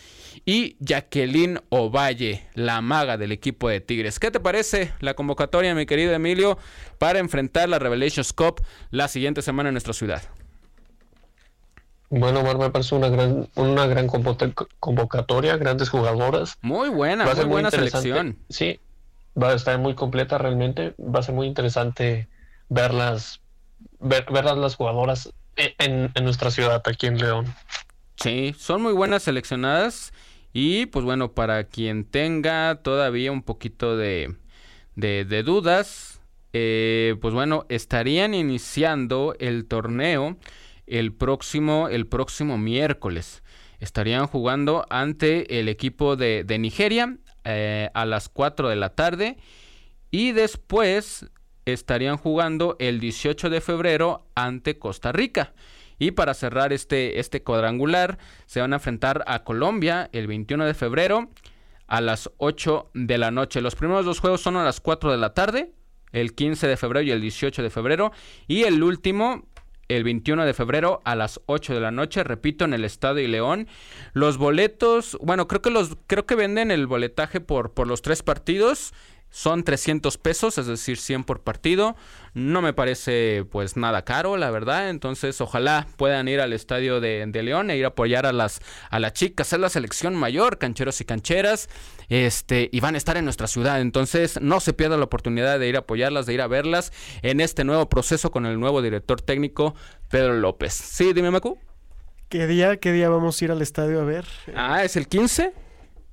Y Jacqueline Ovalle, la maga del equipo de Tigres. ¿Qué te parece la convocatoria, mi querido Emilio, para enfrentar la Revelations Cup la siguiente semana en nuestra ciudad? Bueno, me parece una gran, una gran convocatoria, grandes jugadoras. Muy buena, muy buena selección. Sí, va a estar muy completa realmente. Va a ser muy interesante verlas ver, a las jugadoras en, nuestra ciudad, aquí en León. Sí, son muy buenas seleccionadas. Y pues bueno, para quien tenga todavía un poquito de, de, dudas, eh, pues bueno, estarían iniciando el torneo el próximo, el próximo miércoles. Estarían jugando ante el equipo de, de Nigeria eh, a las 4 de la tarde. Y después estarían jugando el 18 de febrero ante Costa Rica. Y para cerrar este, este cuadrangular, se van a enfrentar a Colombia el 21 de febrero a las 8 de la noche. Los primeros dos juegos son a las 4 de la tarde, el 15 de febrero y el 18 de febrero. Y el último, el 21 de febrero a las 8 de la noche, repito, en el Estadio León. Los boletos, bueno, creo que los creo que venden el boletaje por por los tres partidos son 300 pesos, es decir, 100 por partido. No me parece pues nada caro, la verdad. Entonces, ojalá puedan ir al estadio de, León e ir a apoyar a las, a las chicas. Es la selección mayor, cancheros y cancheras. Este, y van a estar en nuestra ciudad. Entonces, no se pierda la oportunidad de ir a apoyarlas, de ir a verlas en este nuevo proceso con el nuevo director técnico, Pedro López. Sí, dime, Macu. ¿Qué día, qué día vamos a ir al estadio a ver? Ah, es el 15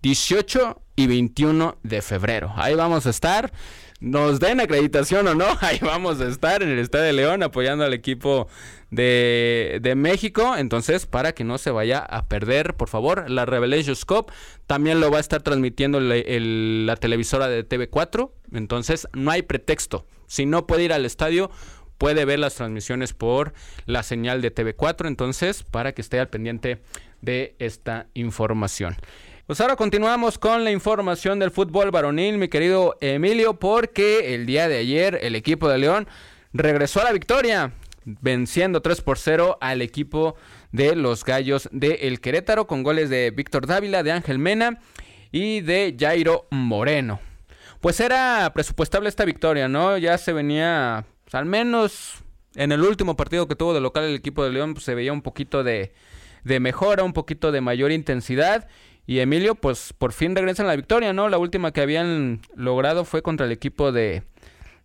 18 y 21 de febrero. Ahí vamos a estar. Nos den acreditación o no, ahí vamos a estar en el Estadio León apoyando al equipo de, de, México. Entonces, para que no se vaya a perder, por favor, la Revelations Cup también lo va a estar transmitiendo la televisora de TV4. Entonces, no hay pretexto. Si no puede ir al estadio, puede ver las transmisiones por la señal de TV4. Entonces, para que esté al pendiente de esta información. Pues ahora continuamos con la información del fútbol varonil, mi querido Emilio, porque el día de ayer el equipo de León regresó a la victoria, venciendo 3 por 0 al equipo de los Gallos de El Querétaro con goles de Víctor Dávila, de Ángel Mena y de Jairo Moreno. Pues era presupuestable esta victoria, ¿no? Ya se venía, pues, al menos en el último partido que tuvo de local el equipo de León, pues, se veía un poquito de, de mejora, un poquito de mayor intensidad. Y Emilio, pues por fin regresa a la victoria, ¿no? La última que habían logrado fue contra el equipo de,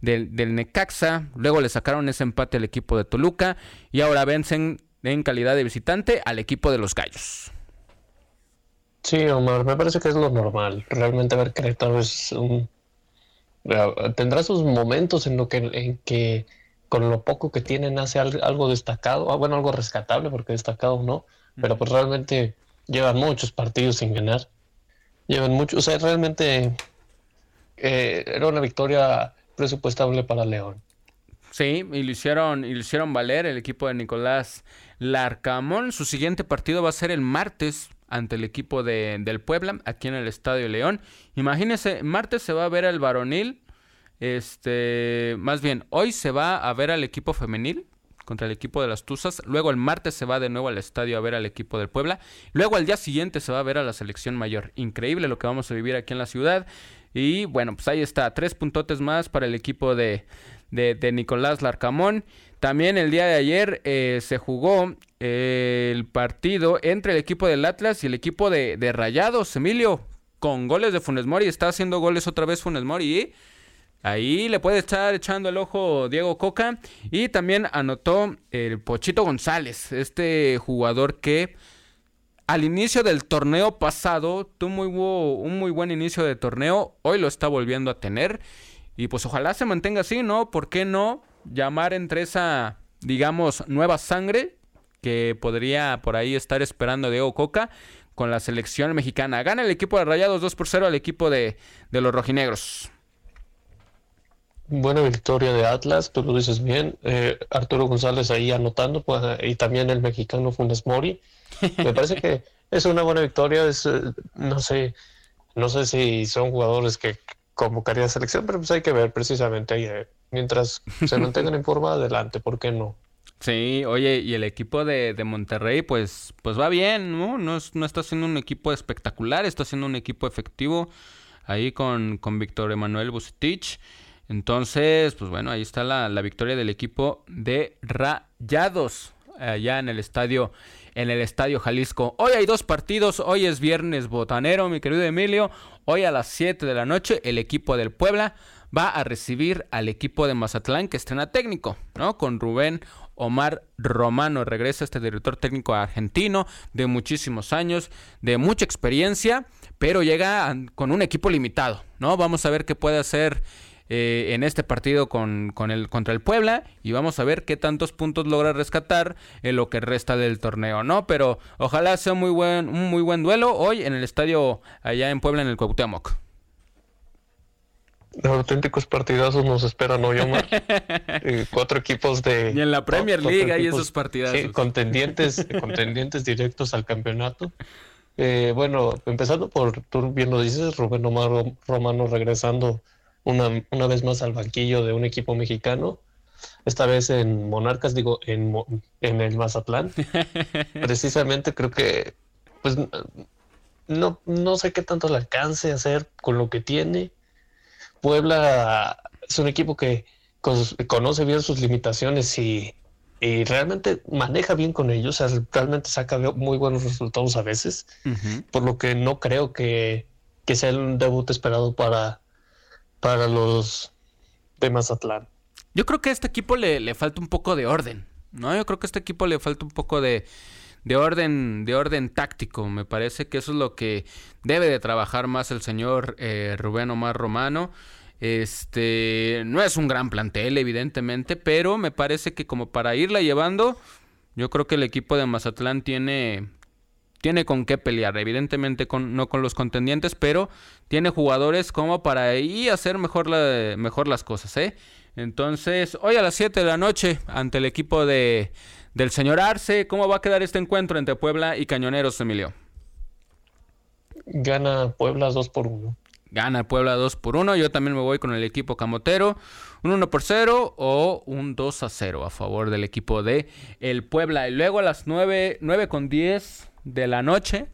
del Necaxa. Luego le sacaron ese empate al equipo de Toluca. Y ahora vencen en calidad de visitante al equipo de los Gallos. Sí, Omar, me parece que es lo normal. Realmente ver Querétaro es un... Tendrá sus momentos en, lo que, en que con lo poco que tienen hace algo destacado, ah, bueno, algo rescatable, porque destacado no, pero pues realmente llevan muchos partidos sin ganar. Llevan mucho, o sea, realmente eh, era una victoria presupuestable para León. Sí, y lo hicieron, y lo hicieron valer el equipo de Nicolás Larcamón. Su siguiente partido va a ser el martes ante el equipo de, del Puebla, aquí en el Estadio León. Imagínense, martes se va a ver al varonil. Este, más bien, hoy se va a ver al equipo femenil contra el equipo de las Tuzas. Luego el martes se va de nuevo al estadio a ver al equipo del Puebla. Luego al día siguiente se va a ver a la selección mayor. Increíble lo que vamos a vivir aquí en la ciudad. Y bueno, pues ahí está. Tres puntotes más para el equipo de, de, Nicolás Larcamón. También el día de ayer eh, se jugó eh, el partido entre el equipo del Atlas y el equipo de, Rayados. Emilio, con goles de Funes Mori. Está haciendo goles otra vez Funes Mori. Ahí le puede estar echando el ojo Diego Coca. Y también anotó el Pochito González, este jugador que al inicio del torneo pasado tuvo un muy buen inicio de torneo. Hoy lo está volviendo a tener. Y pues ojalá se mantenga así, ¿no? ¿Por qué no llamar entre esa, digamos, nueva sangre que podría por ahí estar esperando Diego Coca con la selección mexicana? Gana el equipo de Rayados 2 por 0 al equipo de, de los rojinegros. Buena victoria de Atlas, tú lo dices bien. Eh, Arturo González ahí anotando, pues, y también el mexicano Funes Mori. Me parece que es una buena victoria. Es, eh, no sé, no sé si son jugadores que convocaría a selección, pero pues hay que ver precisamente ahí. Eh, mientras se mantengan en forma, adelante, ¿por qué no? Sí, oye, y el equipo de, de Monterrey, pues, pues va bien, ¿no? ¿no? No está siendo un equipo espectacular, está siendo un equipo efectivo ahí con, con Víctor Emanuel Bucetich. Entonces, pues bueno, ahí está la, victoria del equipo de Rayados allá en el estadio en el estadio Jalisco. Hoy hay dos partidos, hoy es viernes botanero, mi querido Emilio. Hoy a las 7 de la noche el equipo del Puebla va a recibir al equipo de Mazatlán que estrena técnico, ¿no? Con Rubén Omar Romano. Regresa este director técnico argentino de muchísimos años, de mucha experiencia, pero llega con un equipo limitado, ¿no? Vamos a ver qué puede hacer eh, en este partido con, el, contra el Puebla y vamos a ver qué tantos puntos logra rescatar en lo que resta del torneo, ¿no? Pero ojalá sea muy buen, un muy buen duelo hoy en el estadio allá en Puebla en el Cuauhtémoc. Auténticos partidazos nos esperan hoy, Omar. Eh, cuatro equipos de. Y en la Premier League hay esos partidazos. contendientes, contendientes directos al campeonato. Eh, bueno, empezando por, tú bien lo dices, Rubén Omar Romano regresando una, una vez más al banquillo de un equipo mexicano, esta vez en Monarcas, digo, en, en el Mazatlán. Precisamente creo que, pues, no, no sé qué tanto le alcance a hacer con lo que tiene. Puebla es un equipo que conoce bien sus limitaciones y, y, realmente maneja bien con ellos, o sea, realmente saca muy buenos resultados a veces, por lo que no creo que, que sea un debut esperado para, para los de Mazatlán. Yo creo que a este equipo le, le, falta un poco de orden, ¿no? Yo creo que a este equipo le falta un poco de, de orden, de orden táctico. Me parece que eso es lo que debe de trabajar más el señor eh, Rubén Omar Romano. Este no es un gran plantel, evidentemente, pero me parece que como para irla llevando, yo creo que el equipo de Mazatlán tiene, tiene con qué pelear. Evidentemente con, no con los contendientes, pero tiene jugadores como para ahí hacer mejor, la, mejor las cosas, ¿eh? Entonces, hoy a las 7 de la noche, ante el equipo de, del señor Arce, ¿cómo va a quedar este encuentro entre Puebla y Cañoneros, Emilio? Gana Puebla 2 por 1. Gana Puebla 2 por 1. Yo también me voy con el equipo camotero. Un 1 por 0 o un 2 a 0 a favor del equipo de el Puebla. Y luego a las 9, 9 con 10 de la noche.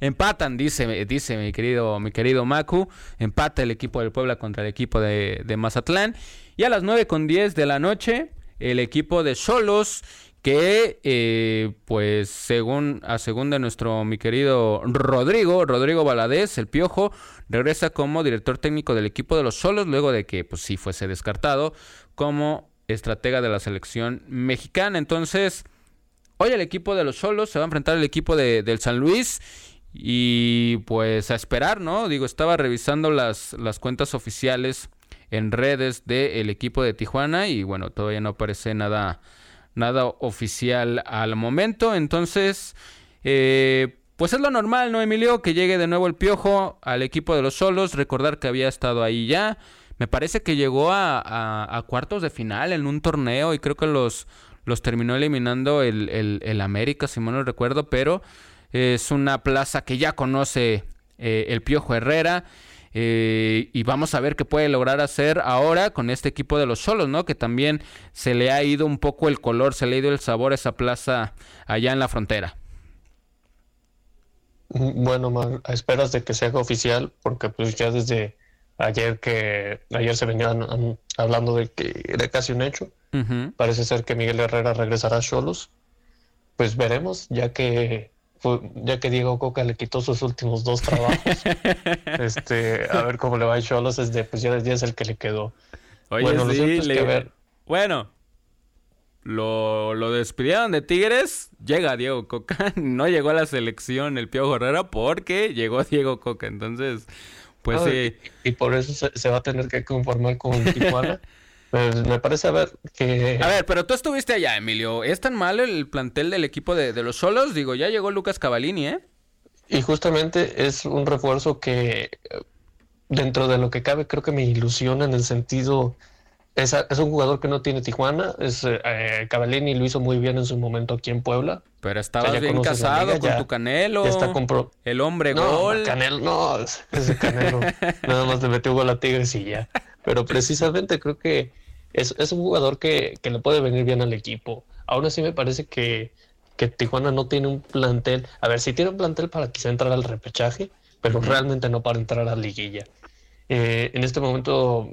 Empatan, dice, dice mi querido, mi querido Macu. Empata el equipo del Puebla contra el equipo de, Mazatlán. Y a las 9 con 10 de la noche, el equipo de Solos. Que, eh, pues, según, a según de nuestro mi querido Rodrigo, Rodrigo Valadez, el Piojo, regresa como director técnico del equipo de los Solos, luego de que, pues, sí fuese descartado como estratega de la selección mexicana. Entonces, Hoy el equipo de los Solos se va a enfrentar al equipo de, del San Luis. Y pues a esperar, ¿no? Digo, estaba revisando las, las cuentas oficiales en redes del equipo de Tijuana y bueno, todavía no aparece nada, nada oficial al momento. Entonces, eh, pues es lo normal, ¿no, Emilio? Que llegue de nuevo el Piojo al equipo de los Solos. Recordar que había estado ahí ya. Me parece que llegó a, a cuartos de final en un torneo y creo que los, los terminó eliminando el, el, América, si mal no recuerdo, pero es una plaza que ya conoce eh, el Piojo Herrera. Eh, y vamos a ver qué puede lograr hacer ahora con este equipo de los solos, ¿no? Que también se le ha ido un poco el color, se le ha ido el sabor a esa plaza allá en la frontera. Bueno, a esperas de que se haga oficial, porque pues ya desde ayer que ayer se venían hablando de que era casi un hecho. Parece ser que Miguel Herrera regresará a Cholos. Pues veremos, ya que ya que Diego Coca le quitó sus últimos dos trabajos. este, a ver cómo le va a Cholos, es pues ya, es el que le quedó. bueno, sí, le... bueno, lo, lo, despidieron de Tigres, llega Diego Coca, no llegó a la selección el Piojo Herrera porque llegó Diego Coca, entonces, pues sí. Y, por eso se, va a tener que conformar con Tijuana. Pues me parece a ver que... A ver, pero tú estuviste allá, Emilio. ¿Es tan malo el plantel del equipo de, los solos? Digo, ya llegó Lucas Cavallini, ¿eh? Y justamente es un refuerzo que dentro de lo que cabe creo que me ilusiona en el sentido... Es, es un jugador que no tiene Tijuana. Es, eh, Cavallini lo hizo muy bien en su momento aquí en Puebla. Pero estabas bien casado con tu Canelo. está El hombre gol. Canelo, no, ese Canelo. nada más le metió gol a Tigres y ya. Pero precisamente creo que es, un jugador que, le puede venir bien al equipo. Aún así me parece que, Tijuana no tiene un plantel. A ver, si tiene un plantel para quizá entrar al repechaje, pero realmente no para entrar a la liguilla. Eh, en este momento,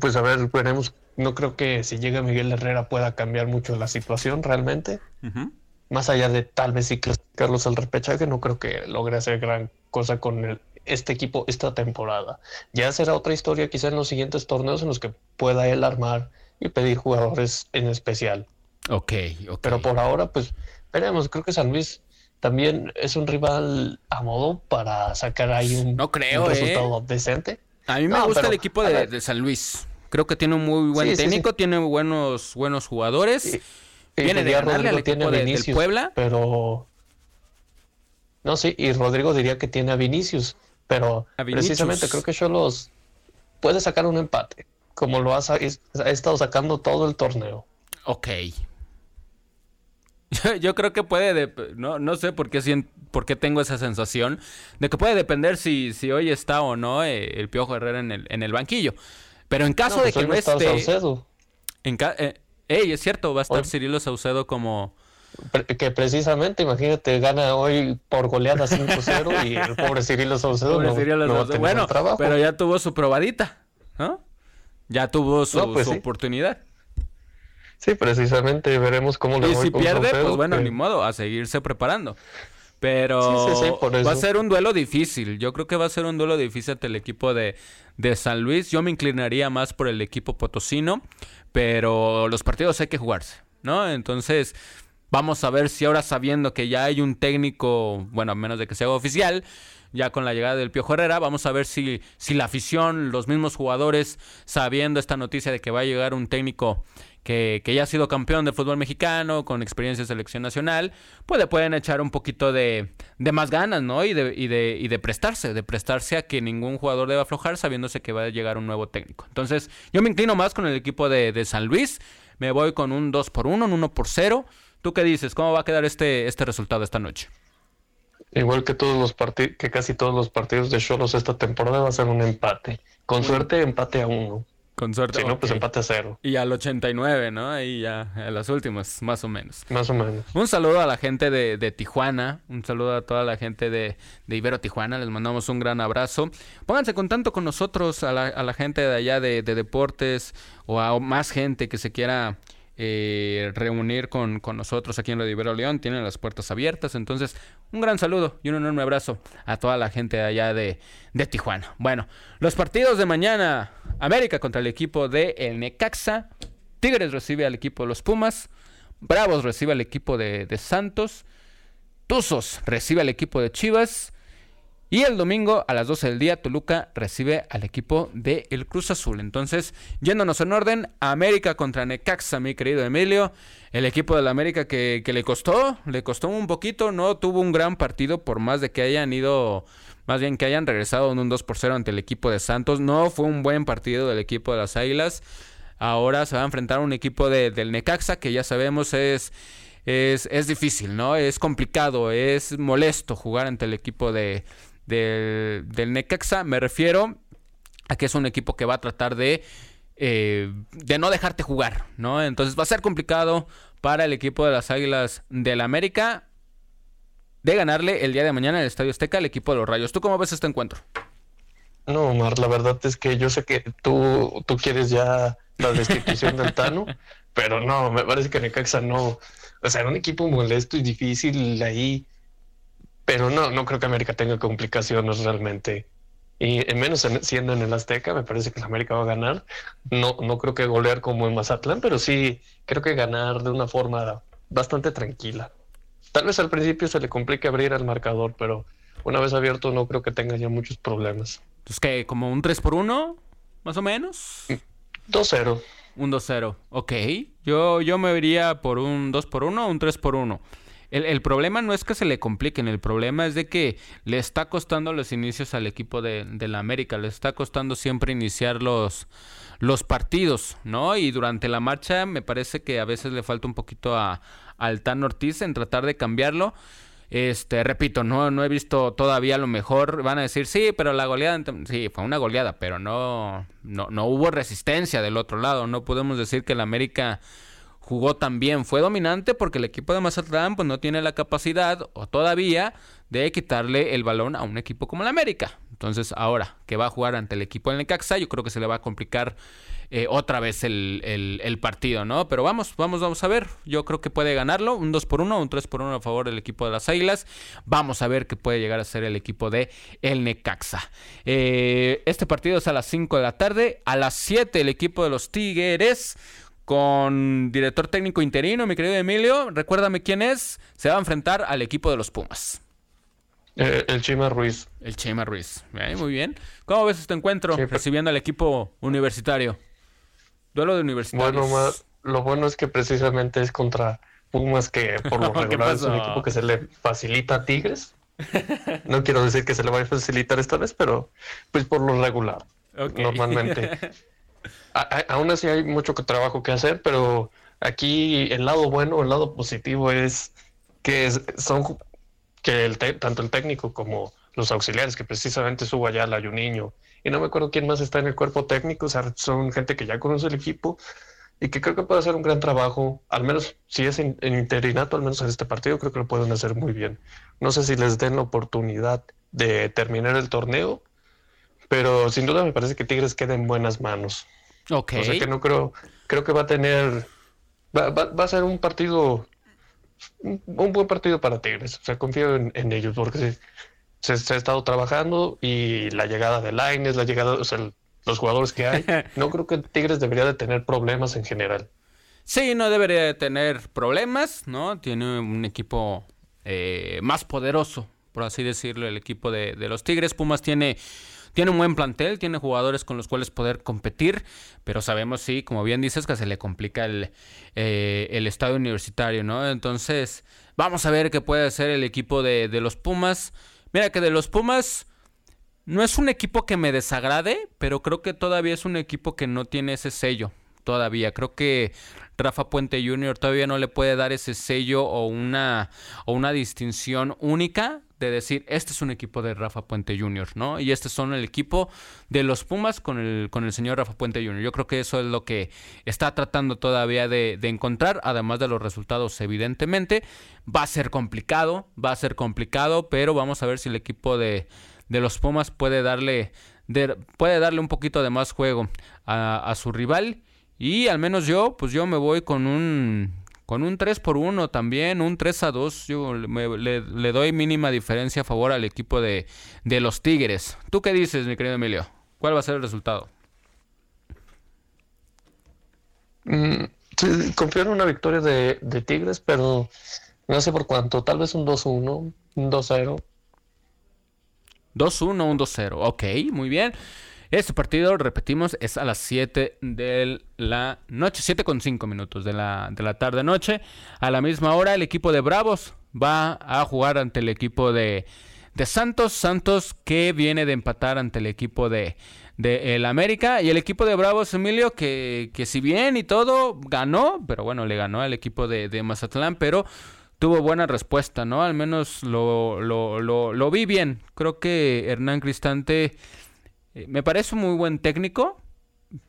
pues a ver, veremos. No creo que si llega Miguel Herrera pueda cambiar mucho la situación realmente. Más allá de tal vez si Carlos al repechaje, no creo que logre hacer gran cosa con el, este equipo esta temporada. Ya será otra historia quizá en los siguientes torneos en los que pueda él armar y pedir jugadores en especial. Ok, ok. Pero por ahora, pues veremos. Creo que San Luis también es un rival a modo para sacar ahí un, no creo, un ¿eh? resultado decente. A mí me No, gusta pero, el equipo de, San Luis. Creo que tiene un muy buen Sí, técnico, sí. tiene buenos buenos jugadores. Viene de ganarle al equipo a de- del Vinicius, Puebla. Pero. No, sí, y Rodrigo diría que tiene a Vinicius. Pero precisamente creo que Cholos puede sacar un empate. Como lo ha, ha estado sacando todo el torneo. Ok. Yo, yo creo que puede, no, no sé por qué, por qué tengo esa sensación de que puede depender si, si hoy está o no eh, el Piojo Herrera en el, en el banquillo. Pero en caso No, de pues que no esté... Saucedo, En ca- eh, ey, es cierto, va a estar Hoy- Cirilo Saucedo como... que precisamente, imagínate, gana hoy por goleada 5-0 y el pobre Cirilo Saucedo Pobre no, Cirilo no va a Saucedo. tener bueno, trabajo. pero ya tuvo su probadita, ¿no? Ya tuvo su, No, pues su sí. oportunidad. Sí, precisamente veremos cómo le Y si pierde, Saucedo, pues bueno, que- ni modo, a seguirse preparando. Pero Sí, va a ser un duelo difícil. Yo creo que va a ser un duelo difícil ante el equipo de, de San Luis. Yo me inclinaría más por el equipo potosino, pero los partidos hay que jugarse, ¿no? Entonces, vamos a ver si ahora sabiendo que ya hay un técnico, bueno, a menos de que sea oficial, ya con la llegada del Piojo Herrera, vamos a ver si, si la afición, los mismos jugadores, sabiendo esta noticia de que va a llegar un técnico que, que ya ha sido campeón del fútbol mexicano, con experiencia en selección nacional, pues pueden echar un poquito de, de más ganas, ¿no? Y de, y, de, y de prestarse, de prestarse a que ningún jugador deba aflojar sabiéndose que va a llegar un nuevo técnico. Entonces, yo me inclino más con el equipo de, de San Luis, me voy con un 2 por 1, un 1 por 0. ¿Tú qué dices? ¿Cómo va a quedar este, este resultado esta noche? Igual que todos los partidos, que casi todos los partidos de Cholos esta temporada va a ser un empate. Con suerte, empate a uno. Con suerte. Si no, pues empate a cero. Y al 89, ¿no? Ahí ya, a las últimas, más o menos. Más o menos. Un saludo a la gente de, de Tijuana, un saludo a toda la gente de, de Ibero Tijuana, les mandamos un gran abrazo. Pónganse contacto con nosotros, a la, a la gente de allá de, de deportes o a más gente que se quiera eh, reunir con, con nosotros aquí en de Ibero León, tienen las puertas abiertas. Entonces, un gran saludo y un enorme abrazo a toda la gente de allá de, de Tijuana. Bueno, los partidos de mañana, América contra el equipo de El Necaxa, Tigres recibe al equipo de los Pumas. Bravos recibe al equipo de, de Santos. Tuzos recibe al equipo de Chivas. Y el domingo a las 12 del día, Toluca recibe al equipo de el Cruz Azul. Entonces, yéndonos en orden, América contra Necaxa, mi querido Emilio. El equipo de la América que, que le costó, le costó un poquito, no tuvo un gran partido por más de que hayan ido, más bien que hayan regresado en un 2 por 0 ante el equipo de Santos. No fue un buen partido del equipo de las Águilas. Ahora se va a enfrentar a un equipo de, del Necaxa que ya sabemos es, es, es difícil, ¿no? Es complicado, es molesto jugar ante el equipo de, del, Necaxa. Me refiero a que es un equipo que va a tratar de, eh, de no dejarte jugar, ¿no? Entonces va a ser complicado para el equipo de las Águilas del América de ganarle el día de mañana en el Estadio Azteca al equipo de los Rayos. ¿Tú cómo ves este encuentro? No, Omar, la verdad es que yo sé que tú, tú quieres ya la destitución del Tano, pero no, me parece que Necaxa no. O sea, era un equipo molesto y difícil ahí, pero no, no creo que América tenga complicaciones realmente. Y en menos en- siendo en el Azteca, me parece que la América va a ganar. No, no creo que golear como en Mazatlán, pero sí creo que ganar de una forma bastante tranquila. Tal vez al principio se le complique abrir el marcador, pero una vez abierto no creo que tenga ya muchos problemas. Entonces, que como un 3 por 1 más o menos. 2-0. Un 2-0. Ok. Yo, yo me iría por un 2 por 1 o un 3 por 1. El, el problema no es que se le compliquen, el problema es de que le está costando los inicios al equipo de, de la América, le está costando siempre iniciar los, los partidos, ¿no? Y durante la marcha me parece que a veces le falta un poquito a, al Tan Ortiz en tratar de cambiarlo. Este, repito, no, no he visto todavía lo mejor. Van a decir, sí, pero la goleada, sí, fue una goleada, pero no, no, no hubo resistencia del otro lado. No podemos decir que la América jugó tan bien. Fue dominante porque el equipo de Mazatlán pues, no tiene la capacidad, o todavía, de quitarle el balón a un equipo como el América. Entonces, ahora que va a jugar ante el equipo del Necaxa, yo creo que se le va a complicar eh, otra vez el, el- el partido, ¿no? Pero vamos, vamos, vamos a ver. Yo creo que puede ganarlo. Un 2 por 1, un 3 por 1 a favor del equipo de las Águilas. Vamos a ver qué puede llegar a ser el equipo de el Necaxa. Eh, este partido es a las 5 de la tarde. A las 7 el equipo de los Tigres con director técnico interino, mi querido Emilio. Recuérdame quién es. Se va a enfrentar al equipo de los Pumas. Eh, el Chima Ruiz. El Chima Ruiz. muy bien. ¿Cómo ves este encuentro recibiendo al equipo universitario? Duelo de universitarios. Bueno, lo bueno es que precisamente es contra Pumas, que por lo regular es un equipo que se le facilita a Tigres. No quiero decir que se le vaya a facilitar esta vez, pero pues por lo regular. Normalmente. aún así hay mucho trabajo que hacer, pero aquí el lado bueno, el lado positivo es que son que tanto el técnico como los auxiliares, que precisamente subo allá al niño y no me acuerdo quién más está en el cuerpo técnico, o sea, son gente que ya conoce el equipo y que creo que puede hacer un gran trabajo, al menos si es en, interinato, al menos en este partido, creo que lo pueden hacer muy bien. No sé si les den la oportunidad de terminar el torneo, pero sin duda me parece que Tigres queda en buenas manos. O sea que no creo, creo que va a tener, va, va, a ser un partido, un, buen partido para Tigres. O sea, confío en, ellos porque se, se, ha estado trabajando y la llegada de Laines, la llegada, o sea, los jugadores que hay, no creo que Tigres debería de tener problemas en general. Sí, no debería de tener problemas, ¿no? Tiene un equipo eh, más poderoso, por así decirlo, el equipo de, de los Tigres. Pumas tiene tiene un buen plantel, tiene jugadores con los cuales poder competir, pero sabemos, sí, como bien dices, que se le complica el, eh, el estadio universitario, ¿no? Entonces, vamos a ver qué puede hacer el equipo de, de los Pumas. Mira que de los Pumas no es un equipo que me desagrade, pero creo que todavía es un equipo que no tiene ese sello. Todavía. Creo que Rafa Puente Jr. todavía no le puede dar ese sello o una, o una distinción única de decir, este es un equipo de Rafa Puente Jr., ¿no? Y este son el equipo de los Pumas con el, con el señor Rafa Puente Jr. Yo creo que eso es lo que está tratando todavía de, encontrar, además de los resultados, evidentemente. Va a ser complicado, va a ser complicado, pero vamos a ver si el equipo de, de los Pumas puede darle, puede darle un poquito de más juego a, a su rival. Y al menos yo, pues yo me voy con un con un 3 por 1 también, un 3 a 2, yo le, doy mínima diferencia a favor al equipo de, los Tigres. ¿Tú qué dices, mi querido Emilio? ¿Cuál va a ser el resultado? Mm, confío en una victoria de, de, Tigres, pero no sé por cuánto. Tal vez un 2-1, un 2-0. 2-1, un 2-0. Ok, muy bien. Este partido, repetimos, es a las 7 de la noche, 7 con 5 minutos de la, de la tarde-noche. A la misma hora, el equipo de Bravos va a jugar ante el equipo de, de Santos. Santos que viene de empatar ante el equipo de, de el América. Y el equipo de Bravos, Emilio, que, que si bien y todo ganó, pero bueno, le ganó al equipo de, de Mazatlán, pero tuvo buena respuesta, ¿no? Al menos lo, lo, lo, lo vi bien. Creo que Hernán Cristante eh, me parece un muy buen técnico,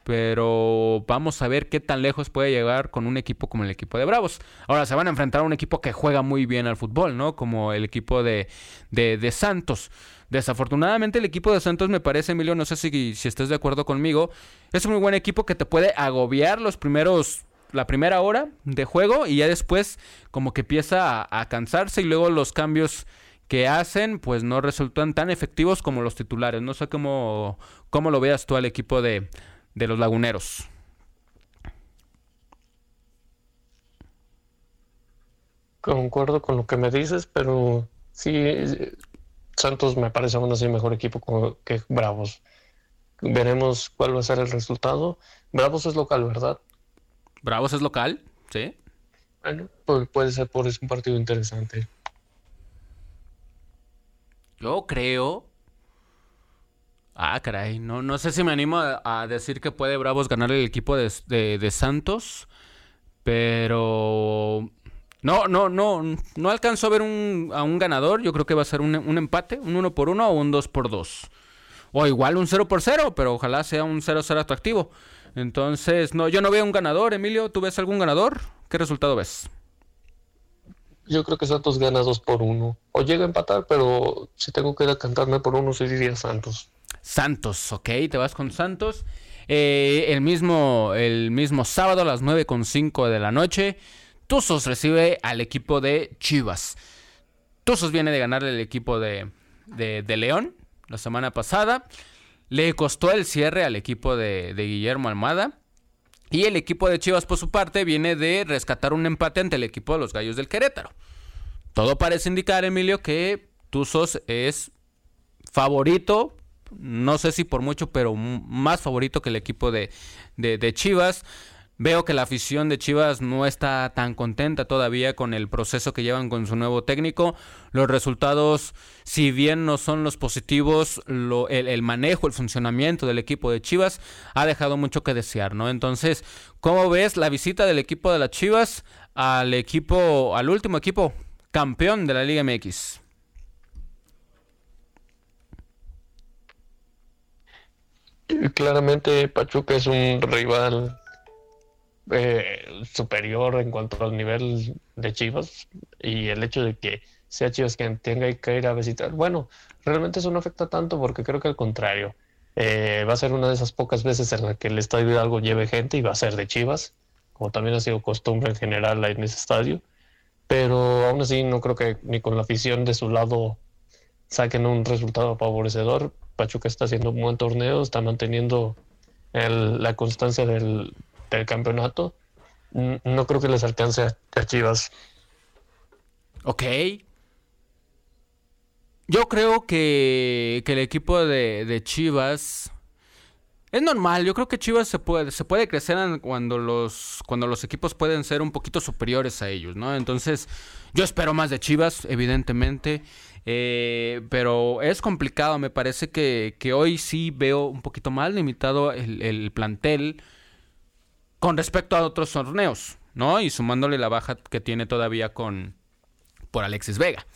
pero vamos a ver qué tan lejos puede llegar con un equipo como el equipo de Bravos. Ahora se van a enfrentar a un equipo que juega muy bien al fútbol, ¿no? Como el equipo de, de, Santos. Desafortunadamente el equipo de Santos me parece, Emilio, no sé si, si estés de acuerdo conmigo, es un muy buen equipo que te puede agobiar los primeros la primera hora de juego y ya después como que empieza a cansarse y luego los cambios que hacen, pues no resultan tan efectivos como los titulares. No sé cómo, cómo lo veas tú al equipo de, de los laguneros. Concuerdo con lo que me dices, pero sí, Santos me parece aún así mejor equipo que Bravos. Veremos cuál va a ser el resultado. Bravos es local, ¿verdad? Bravos es local, sí. Bueno, pues puede ser por eso un partido interesante. Yo creo. Ah, caray. No, no sé si me animo a, decir que puede Bravos ganar el equipo de, Santos. Pero. No, no, no. No alcanzo a ver un, a un ganador. Yo creo que va a ser un, un empate, un 1 por 1 o un 2 por 2. O igual un 0 por 0, pero ojalá sea un 0-0 atractivo. Entonces, no, yo no veo un ganador. Emilio, ¿tú ves algún ganador? ¿Qué resultado ves? Yo creo que Santos gana 2 por 1. O llega a empatar, pero si tengo que ir a cantarme por uno, sí diría Santos. Santos, ok, te vas con Santos. Eh, el, mismo, el mismo sábado a las 9 con 5 de la noche, Tuzos recibe al equipo de Chivas. Tuzos viene de ganar el equipo de, de, León la semana pasada. Le costó el cierre al equipo de, de Guillermo Almada. Y el equipo de Chivas, por su parte, viene de rescatar un empate ante el equipo de los Gallos del Querétaro. Todo parece indicar, Emilio, que Tuzos es favorito, no sé si por mucho, pero más favorito que el equipo de, de Chivas. Veo que la afición de Chivas no está tan contenta todavía con el proceso que llevan con su nuevo técnico. Los resultados, si bien no son los positivos, el, manejo, el funcionamiento del equipo de Chivas ha dejado mucho que desear, ¿no? Entonces, ¿cómo ves la visita del equipo de las Chivas al equipo, al último equipo campeón de la Liga MX? Claramente Pachuca es un rival eh, superior en cuanto al nivel de Chivas y el hecho de que sea Chivas quien tenga que ir a visitar, bueno, realmente eso no afecta tanto porque creo que al contrario, eh, va a ser una de esas pocas veces en la que el estadio de algo lleve gente y va a ser de Chivas, como también ha sido costumbre en general en ese estadio, pero aún así no creo que ni con la afición de su lado saquen un resultado favorecedor. Pachuca está haciendo un buen torneo, está manteniendo la constancia del, del campeonato, no creo que les alcance a Chivas. Ok. Yo creo que, el equipo de, Chivas es normal. Yo creo que Chivas se puede, se puede crecer cuando los, cuando los equipos pueden ser un poquito superiores a ellos, ¿no? Entonces, yo espero más de Chivas, evidentemente. Eh, pero es complicado. Me parece que, hoy sí veo un poquito más limitado el, el plantel con respecto a otros torneos, ¿no? Y sumándole la baja que tiene todavía con por Alexis Vega.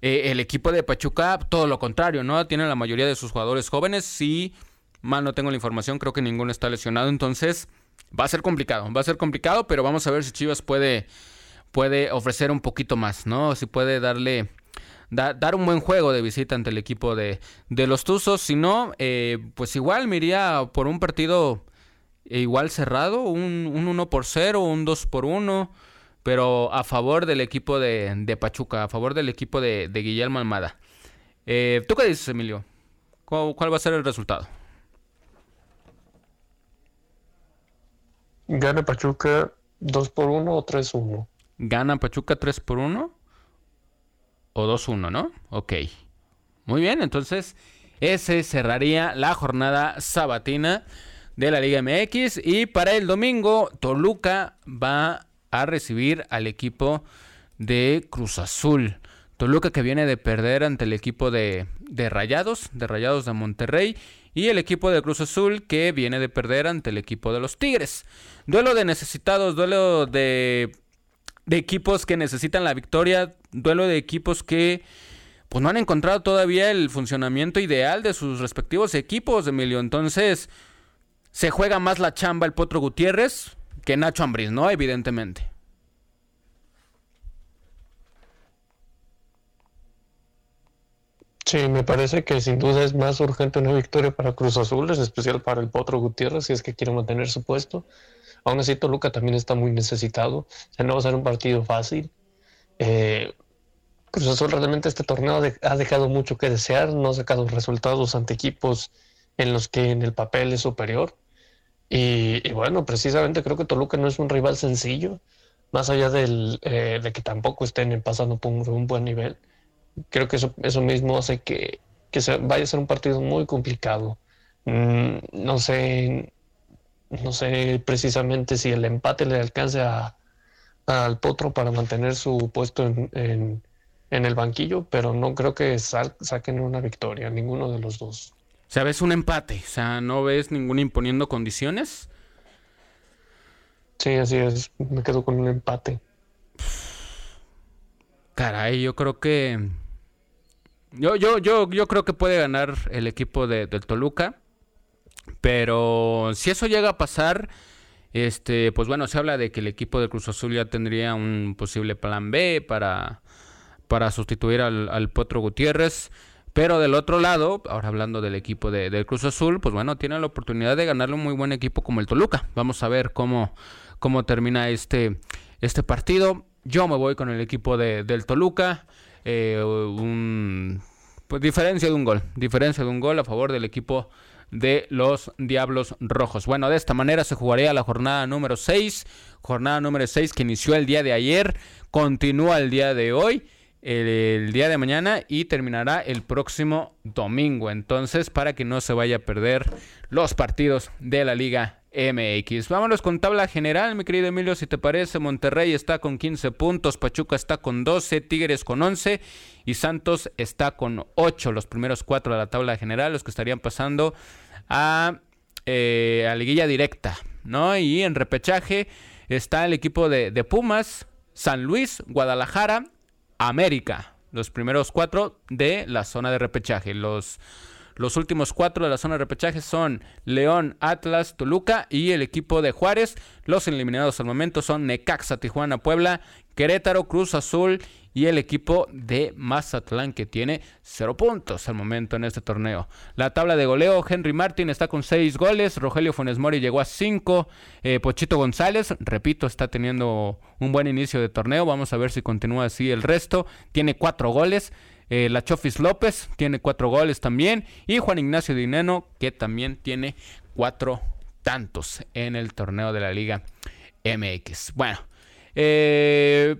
Eh, el equipo de Pachuca, todo lo contrario, ¿no? Tiene la mayoría de sus jugadores jóvenes. Sí, mal no tengo la información, creo que ninguno está lesionado. Entonces, va a ser complicado, va a ser complicado, pero vamos a ver si Chivas puede, puede ofrecer un poquito más, ¿no? Si puede darle. dar un buen juego de visita ante el equipo de, de los Tuzos. Si no, eh, pues igual me iría por un partido e igual cerrado, un, un 1 por 0, un 2 por 1, pero a favor del equipo de, de Pachuca, a favor del equipo de, de Guillermo Almada. Eh, ¿Tú qué dices, Emilio? ¿Cuál, ¿Cuál, va a ser el resultado? Gana Pachuca 2 por 1 o 3-1. ¿Gana Pachuca 3 por 1 o 2-1, no? Ok. Muy bien, entonces ese cerraría la jornada sabatina de la Liga MX. Y para el domingo, Toluca va a recibir al equipo de Cruz Azul. Toluca que viene de perder ante el equipo de, de Rayados, de Rayados de Monterrey. Y el equipo de Cruz Azul que viene de perder ante el equipo de los Tigres. Duelo de necesitados, duelo de, de equipos que necesitan la victoria, duelo de equipos que pues no han encontrado todavía el funcionamiento ideal de sus respectivos equipos, Emilio. Entonces, se juega más la chamba el Potro Gutiérrez que Nacho Ambriz, ¿no? Evidentemente. Sí, me parece que sin duda es más urgente una victoria para Cruz Azul, en especial para el Potro Gutiérrez, si es que quiere mantener su puesto. Aún así, Toluca también está muy necesitado. O sea, no va a ser un partido fácil. Eh, Cruz Azul realmente este torneo ha dejado mucho que desear, no ha sacado resultados ante equipos en los que en el papel es superior. Y, bueno, precisamente creo que Toluca no es un rival sencillo, más allá eh, de que tampoco estén pasando por un, buen nivel. Creo que eso, eso mismo hace que, se, vaya a ser un partido muy complicado. Mm, no sé, no sé precisamente si el empate le alcance al Potro para mantener su puesto en, en, el banquillo, pero no creo que saquen una victoria, ninguno de los dos. O sea, ves un empate, o sea, no ves ningún imponiendo condiciones. Sí, así es, me quedo con un empate. Caray, yo creo que yo, yo, yo, yo creo que puede ganar el equipo de, del Toluca. Pero si eso llega a pasar, este, pues bueno, se habla de que el equipo de Cruz Azul ya tendría un posible plan B para, para sustituir al, al Potro Gutiérrez. Pero del otro lado, ahora hablando del equipo de, Cruz Azul, pues bueno, tiene la oportunidad de ganarle un muy buen equipo como el Toluca. Vamos a ver cómo, cómo termina este, este partido. Yo me voy con el equipo de, del Toluca. Eh, un, pues diferencia de un gol. Diferencia de un gol a favor del equipo de los Diablos Rojos. Bueno, de esta manera se jugaría la jornada número 6, jornada número 6 que inició el día de ayer, continúa el día de hoy, el, día de mañana y terminará el próximo domingo. Entonces, para que no se vaya a perder los partidos de la Liga MX. Vámonos con tabla general, mi querido Emilio, si te parece, Monterrey está con 15 puntos, Pachuca está con 12, Tigres con 11 y Santos está con 8, los primeros cuatro de la tabla general, los que estarían pasando a, eh, a liguilla directa, ¿no? Y en repechaje está el equipo de, de Pumas, San Luis, Guadalajara, América, los primeros cuatro de la zona de repechaje, los los últimos cuatro de la zona de repechaje son León, Atlas, Toluca y el equipo de Juárez. Los eliminados al momento son Necaxa, Tijuana, Puebla, Querétaro, Cruz Azul y el equipo de Mazatlán que tiene cero puntos al momento en este torneo. La tabla de goleo, Henry Martin está con seis goles, Rogelio Funes Mori llegó a cinco, eh, Pochito González, repito, está teniendo un buen inicio de torneo, vamos a ver si continúa así el resto, tiene cuatro goles. Eh, la Chofis López tiene cuatro goles también. Y Juan Ignacio Dineno, que también tiene cuatro tantos en el torneo de la Liga MX. Bueno, eh,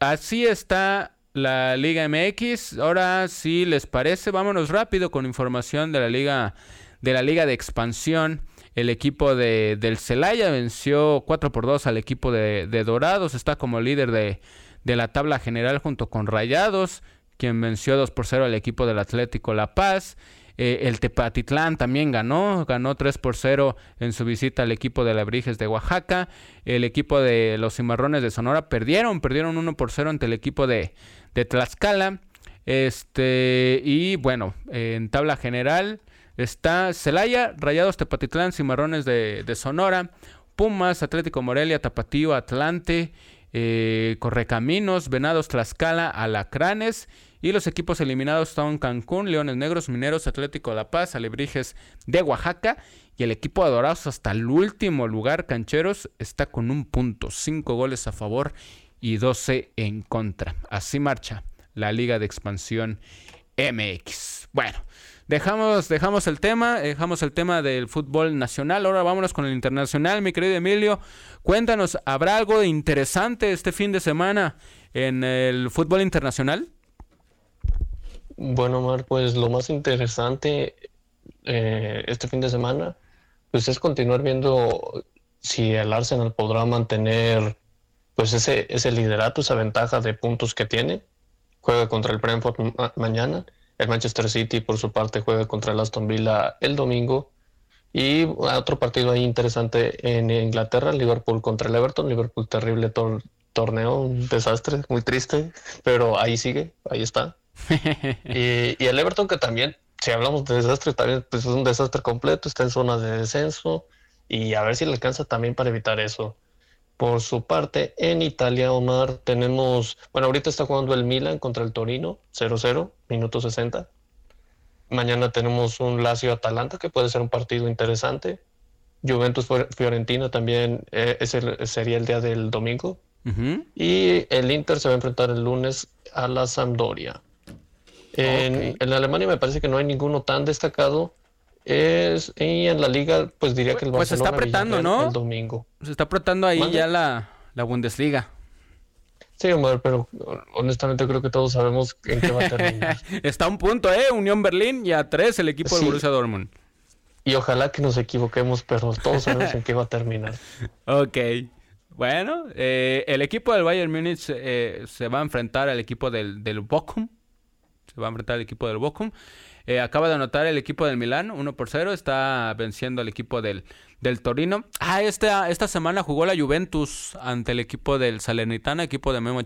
así está la Liga MX. Ahora, si les parece, vámonos rápido con información de la Liga de la Liga de Expansión. El equipo de, del Celaya venció 4 por 2 al equipo de Dorados. Está como líder de, de la tabla general junto con Rayados, quien venció 2 por 0 al equipo del Atlético La Paz. Eh, el Tepatitlán también ganó, ganó 3 por 0 en su visita al equipo de la Briges de Oaxaca. El equipo de los Cimarrones de Sonora perdieron, perdieron 1 por 0 ante el equipo de, de Tlaxcala. Este, y bueno, en tabla general está Celaya, Rayados Tepatitlán, Cimarrones de, de Sonora, Pumas, Atlético Morelia, Tapatío, Atlante eh, Correcaminos, Venados, Tlaxcala, Alacranes. Y los equipos eliminados son Cancún, Leones Negros, Mineros, Atlético La Paz, Alebrijes de Oaxaca. Y el equipo de Dorados hasta el último lugar, Cancheros, está con un punto, cinco goles a favor y 12 en contra. Así marcha la Liga de Expansión MX. Bueno, Dejamos, dejamos el tema, dejamos el tema del fútbol nacional. Ahora vámonos con el internacional, mi querido Emilio. Cuéntanos, ¿habrá algo interesante este fin de semana en el fútbol internacional? Bueno, Mar, pues lo más interesante eh, este fin de semana, pues es continuar viendo si el Arsenal podrá mantener pues ese, ese liderato, esa ventaja de puntos que tiene. Juega contra el Brentford mañana el Manchester City, por su parte, juega contra el Aston Villa el domingo. Y otro partido ahí interesante en Inglaterra, Liverpool contra el Everton. Liverpool terrible torneo, un desastre, muy triste, pero ahí sigue, ahí está. y, el Everton que también, si hablamos de desastre, también pues, es un desastre completo, está en zona de descenso y a ver si le alcanza también para evitar eso. Por su parte, en Italia, Omar, tenemos, bueno, ahorita está jugando el Milan contra el Torino, 0-0, minuto 60. Mañana tenemos un Lazio-Atalanta, que puede ser un partido interesante. Juventus-Fiorentina también eh, sería el día del domingo. Y el Inter se va a enfrentar el lunes a la Sampdoria. En, en Alemania me parece que no hay ninguno tan destacado, es, y en la liga, pues diría que el Barcelona. Pues se está apretando, ¿no? El domingo. Se está apretando ahí ya la, la Bundesliga. Sí, Omar, pero honestamente creo que todos sabemos en qué va a terminar. está a un punto, ¿eh? Unión Berlín y a tres el equipo de Borussia Dortmund. Y ojalá que nos equivoquemos, pero todos sabemos en qué va a terminar. ok. Bueno, eh, el equipo del Bayern Múnich eh, se va a enfrentar al equipo del, del Bochum. Se va a enfrentar al equipo del Bochum. Eh, acaba de anotar el equipo del Milán, 1 por 0. Está venciendo al equipo del, del Torino. Ah, esta, esta semana jugó la Juventus ante el equipo del Salernitana, equipo de Memo.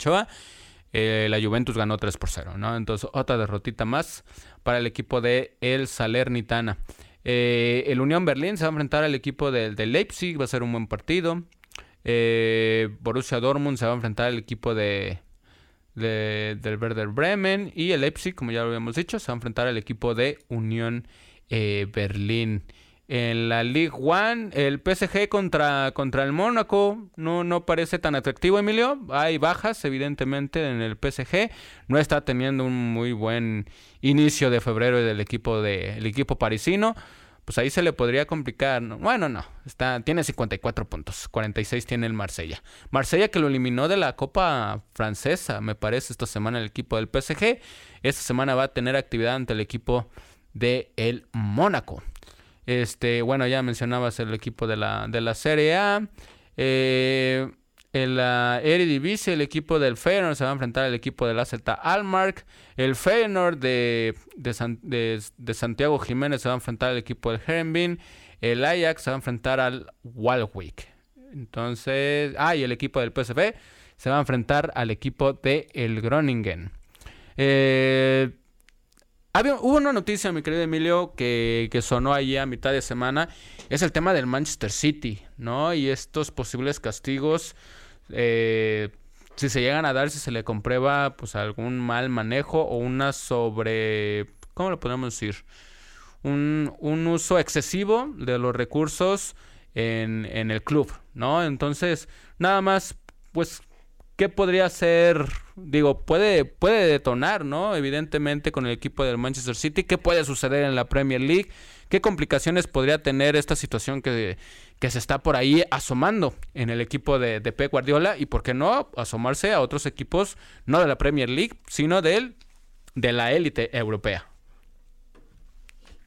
Eh, la Juventus ganó 3 por 0, ¿no? Entonces, otra derrotita más para el equipo de el Salernitana. Eh, el Unión Berlín se va a enfrentar al equipo del, del Leipzig, va a ser un buen partido. Borussia Dortmund se va a enfrentar al equipo de, de, del Werder Bremen y el Leipzig, como ya lo habíamos dicho, se va a enfrentar al equipo de Unión eh, Berlín. En la League One, el PSG contra, contra el Mónaco no, no parece tan atractivo, Emilio. Hay bajas, evidentemente, en el PSG. No está teniendo un muy buen inicio de febrero del equipo, de, el equipo parisino. Pues ahí se le podría complicar. Bueno, no. Está, tiene 54 puntos. 46 tiene el Marsella. Marsella que lo eliminó de la Copa Francesa, me parece, esta semana el equipo del PSG. Esta semana va a tener actividad ante el equipo de el Mónaco. Este, bueno, ya mencionabas el equipo de la, de la Serie A. Eh, en la Eredivisie, el equipo del Feyenoord se va a enfrentar al equipo del AZ Almark. El Feyenoord de, Santiago Jiménez se va a enfrentar al equipo del Herenbin. El Ajax se va a enfrentar al Walwick. Entonces, ah, y el equipo del PSV se va a enfrentar al equipo de el Groningen. Eh, hubo una noticia, mi querido Emilio, que, sonó ahí a mitad de semana. Es el tema del Manchester City, ¿no? Y estos posibles castigos. Eh, si se llegan a dar, si se le comprueba pues algún mal manejo o una sobre. ¿Cómo lo podemos decir? Un, un uso excesivo de los recursos en, en el club, ¿no? Entonces, nada más, pues ¿qué podría ser? Digo, puede, puede detonar, ¿no? Evidentemente con el equipo del Manchester City. ¿Qué puede suceder en la Premier League? ¿Qué complicaciones podría tener esta situación que, que se está por ahí asomando en el equipo de, de Pep Guardiola? Y por qué no asomarse a otros equipos, no de la Premier League, sino del, de la élite europea.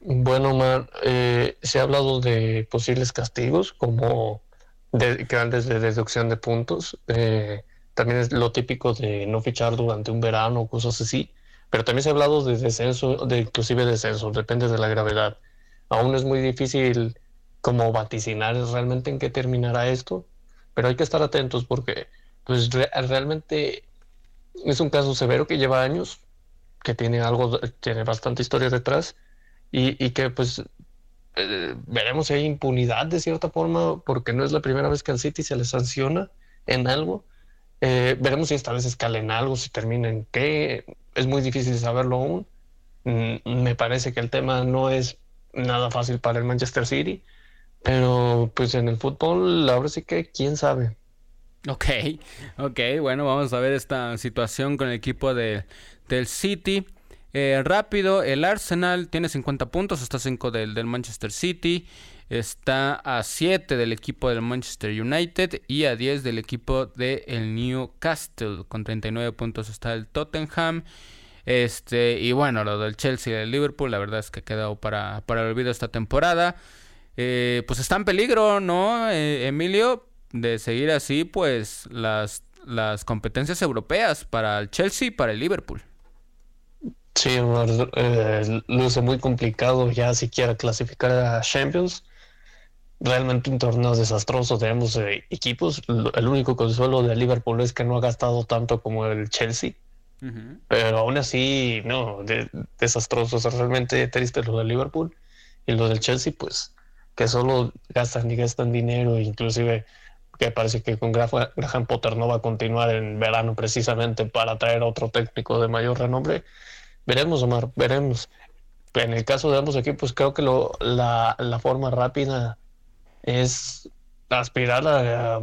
Bueno, Omar, eh, se ha hablado de posibles castigos como de, grandes de deducción de puntos. Eh, también es lo típico de no fichar durante un verano, cosas así. Pero también se ha hablado de descenso, de inclusive descenso, depende de la gravedad. Aún es muy difícil como vaticinar realmente en qué terminará esto, pero hay que estar atentos porque pues realmente es un caso severo que lleva años, que tiene algo, tiene bastante historia detrás y, y que pues eh, veremos si hay impunidad de cierta forma, porque no es la primera vez que al City se le sanciona en algo eh, veremos si esta vez escala en algo, si termina en qué. Es muy difícil saberlo aún. Mm, me parece que el tema no es nada fácil para el Manchester City, pero pues en el fútbol ahora sí que quién sabe. Ok, ok, bueno, vamos a ver esta situación con el equipo de, del City. Eh, rápido, el Arsenal tiene 50 puntos, está 5 del, del Manchester City. Está a 7 del equipo del Manchester United y a 10 del equipo del el Newcastle. Con 39 puntos está el Tottenham. Este, y bueno, lo del Chelsea y el Liverpool, la verdad es que ha quedado para, para el olvido esta temporada. Eh, pues está en peligro, ¿no, eh, Emilio? De seguir así, pues las, las competencias europeas para el Chelsea y para el Liverpool. Sí, eh, luce muy complicado ya siquiera clasificar a Champions realmente un torneo desastroso de ambos eh, equipos. El único consuelo de Liverpool es que no ha gastado tanto como el Chelsea. Pero aún así, no, desastroso. Es realmente triste lo de Liverpool. Y lo del Chelsea, pues, que solo gastan y gastan dinero, inclusive que parece que con Graham Potter no va a continuar en verano precisamente para traer a otro técnico de mayor renombre. Veremos, Omar, veremos. En el caso de ambos equipos, creo que lo, la, la forma rápida es aspirar a,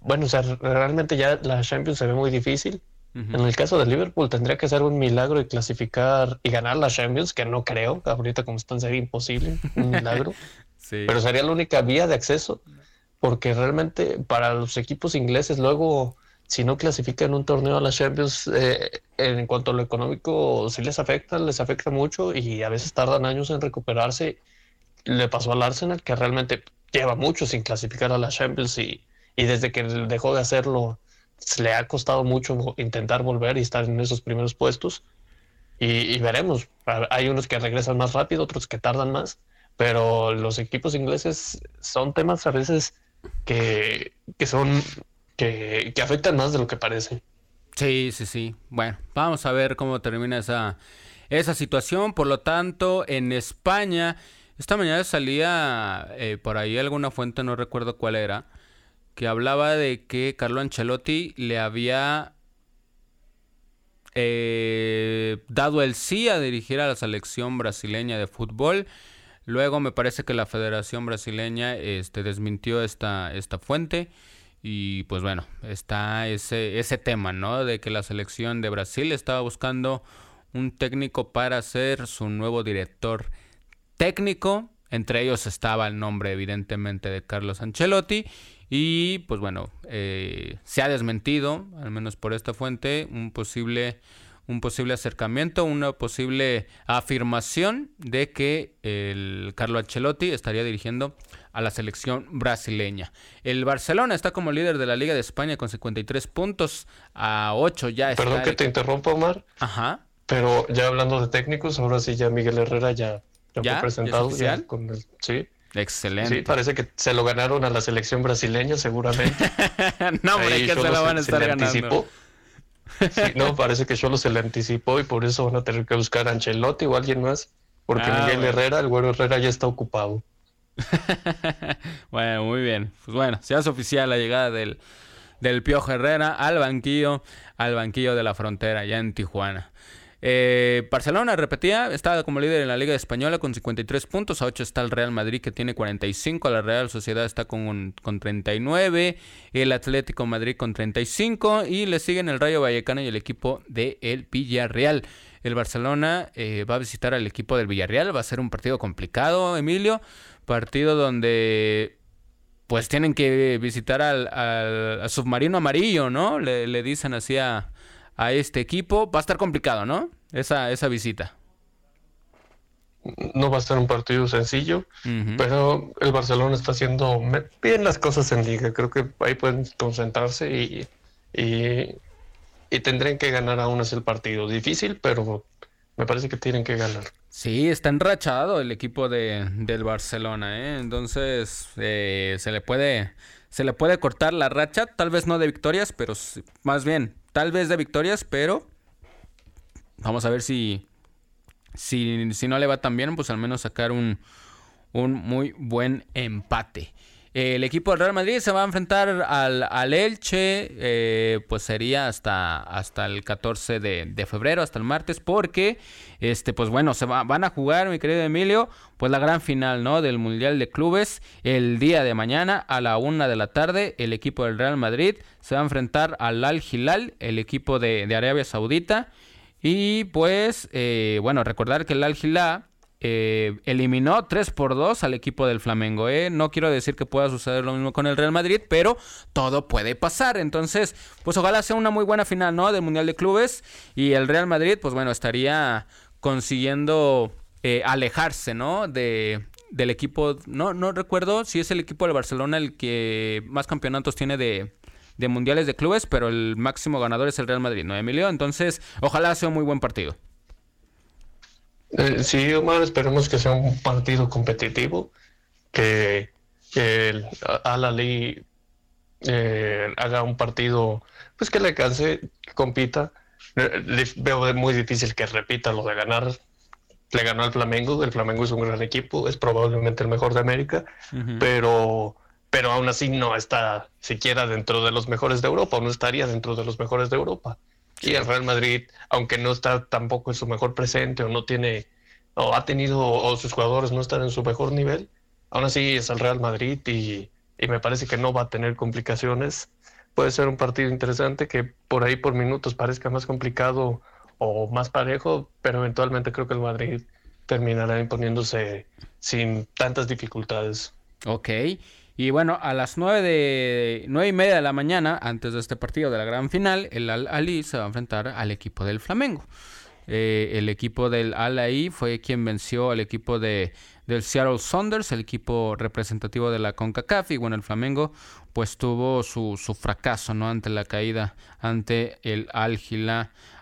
bueno, o sea, realmente ya la Champions se ve muy difícil. En el caso de Liverpool tendría que ser un milagro y clasificar y ganar la Champions, que no creo, ahorita como están sería imposible, un milagro. Pero sería la única vía de acceso, porque realmente para los equipos ingleses luego, si no clasifican un torneo a la Champions, eh, en cuanto a lo económico, sí les afecta, les afecta mucho y a veces tardan años en recuperarse. Le pasó al Arsenal que realmente lleva mucho sin clasificar a la Champions y, y desde que dejó de hacerlo le ha costado mucho intentar volver y estar en esos primeros puestos. Y, veremos. Hay unos que regresan más rápido, otros que tardan más. Pero los equipos ingleses son temas a veces que, que son que, que afectan más de lo que parece. Sí, sí, sí. Bueno, vamos a ver cómo termina esa, esa situación. Por lo tanto, en España esta mañana salía eh, por ahí alguna fuente, no recuerdo cuál era, que hablaba de que Carlo Ancelotti le había eh, dado el sí a dirigir a la selección brasileña de fútbol. Luego me parece que la Federación Brasileña este, desmintió esta, esta fuente. Y pues bueno, está ese, ese tema, ¿no? De que la selección de Brasil estaba buscando un técnico para ser su nuevo director técnico. Entre ellos estaba el nombre, evidentemente, de Carlos Ancelotti. Y pues bueno, eh, se ha desmentido, al menos por esta fuente, un posible un posible acercamiento, una posible afirmación de que el Carlo Ancelotti estaría dirigiendo a la selección brasileña. El Barcelona está como líder de la Liga de España con 53 puntos a 8 ya está. Perdón que te interrumpa, Omar. Ajá. Pero ya hablando de técnicos, ahora sí ya Miguel Herrera ya, ya, fue presentado. ¿Ya con el, sí. Excelente. Sí, parece que se lo ganaron a la selección brasileña, seguramente. no, hombre, que se lo van a estar ganando no, parece que solo se le anticipó y por eso van a tener que buscar a Ancelotti o alguien más. Porque ah, Miguel Herrera, el güero Herrera ya está ocupado. bueno, muy bien. Pues bueno, se hace oficial la llegada del, del Piojo Herrera al banquillo, al banquillo de la frontera, ya en Tijuana. Eh, Barcelona, repetía, está como líder en la Liga Española con 53 puntos. A 8 está el Real Madrid que tiene 45. La Real Sociedad está con, con 39. El Atlético Madrid con 35. Y le siguen el Rayo Vallecano y el equipo de el Villarreal. El Barcelona eh, va a visitar al equipo del Villarreal. Va a ser un partido complicado, Emilio. Partido donde pues tienen que visitar al, submarino amarillo, ¿no? Le, le dicen así a, a este equipo. Va a estar complicado, ¿no? Esa, esa visita. No va a ser un partido sencillo, pero el Barcelona está haciendo bien las cosas en liga. Creo que ahí pueden concentrarse y, y, y tendrán que ganar aún es el partido. Difícil, pero me parece que tienen que ganar. Sí, está enrachado el equipo de, del Barcelona, ¿eh? entonces eh, se le puede se le puede cortar la racha, tal vez no de victorias, pero más bien tal vez de victorias, pero vamos a ver si, si, si no le va tan bien, pues al menos sacar un, un muy buen empate. El equipo del Real Madrid se va a enfrentar al, al Elche, eh, pues sería hasta, hasta el 14 de, febrero, hasta el martes, porque, este, pues bueno, se van a jugar, mi querido Emilio, pues la gran final, ¿no? Del Mundial de Clubes, el día de mañana a la una de la tarde, el equipo del Real Madrid se va a enfrentar al Al Hilal, el equipo de, Arabia Saudita, y pues, eh, bueno, recordar que el Al Hilal eh, eliminó 3 por 2 al equipo del Flamengo. ¿eh? No quiero decir que pueda suceder lo mismo con el Real Madrid, pero todo puede pasar. Entonces, pues ojalá sea una muy buena final, ¿no? Del Mundial de Clubes. Y el Real Madrid, pues bueno, estaría consiguiendo eh, alejarse, ¿no? De, del equipo. No, no recuerdo si es el equipo del Barcelona el que más campeonatos tiene de, de mundiales de clubes, pero el máximo ganador es el Real Madrid, ¿no, Emilio? Entonces, ojalá sea un muy buen partido. Eh, sí, Omar, esperemos que sea un partido competitivo, que, el Al-Ali eh, haga un partido pues que le canse, que compita. Eh, veo muy difícil que repita lo de ganar. Le ganó al Flamengo, el Flamengo es un gran equipo, es probablemente el mejor de América, pero, pero aún así no está siquiera dentro de los mejores de Europa, no estaría dentro de los mejores de Europa. Y el Real Madrid, aunque no está tampoco en su mejor presente o no tiene, o ha tenido, o sus jugadores no están en su mejor nivel, aún así es el Real Madrid y, me parece que no va a tener complicaciones. Puede ser un partido interesante que por ahí por minutos parezca más complicado o más parejo, pero eventualmente creo que el Madrid terminará imponiéndose sin tantas dificultades. Ok. Y bueno, a las nueve de nueve y media de la mañana, antes de este partido de la gran final, el Al Ali se va a enfrentar al equipo del Flamengo. Eh, el equipo del Al Ali fue quien venció al equipo de del Seattle Saunders, el equipo representativo de la CONCACAF, y bueno, el Flamengo pues tuvo su, su fracaso, ¿no? Ante la caída, ante el Al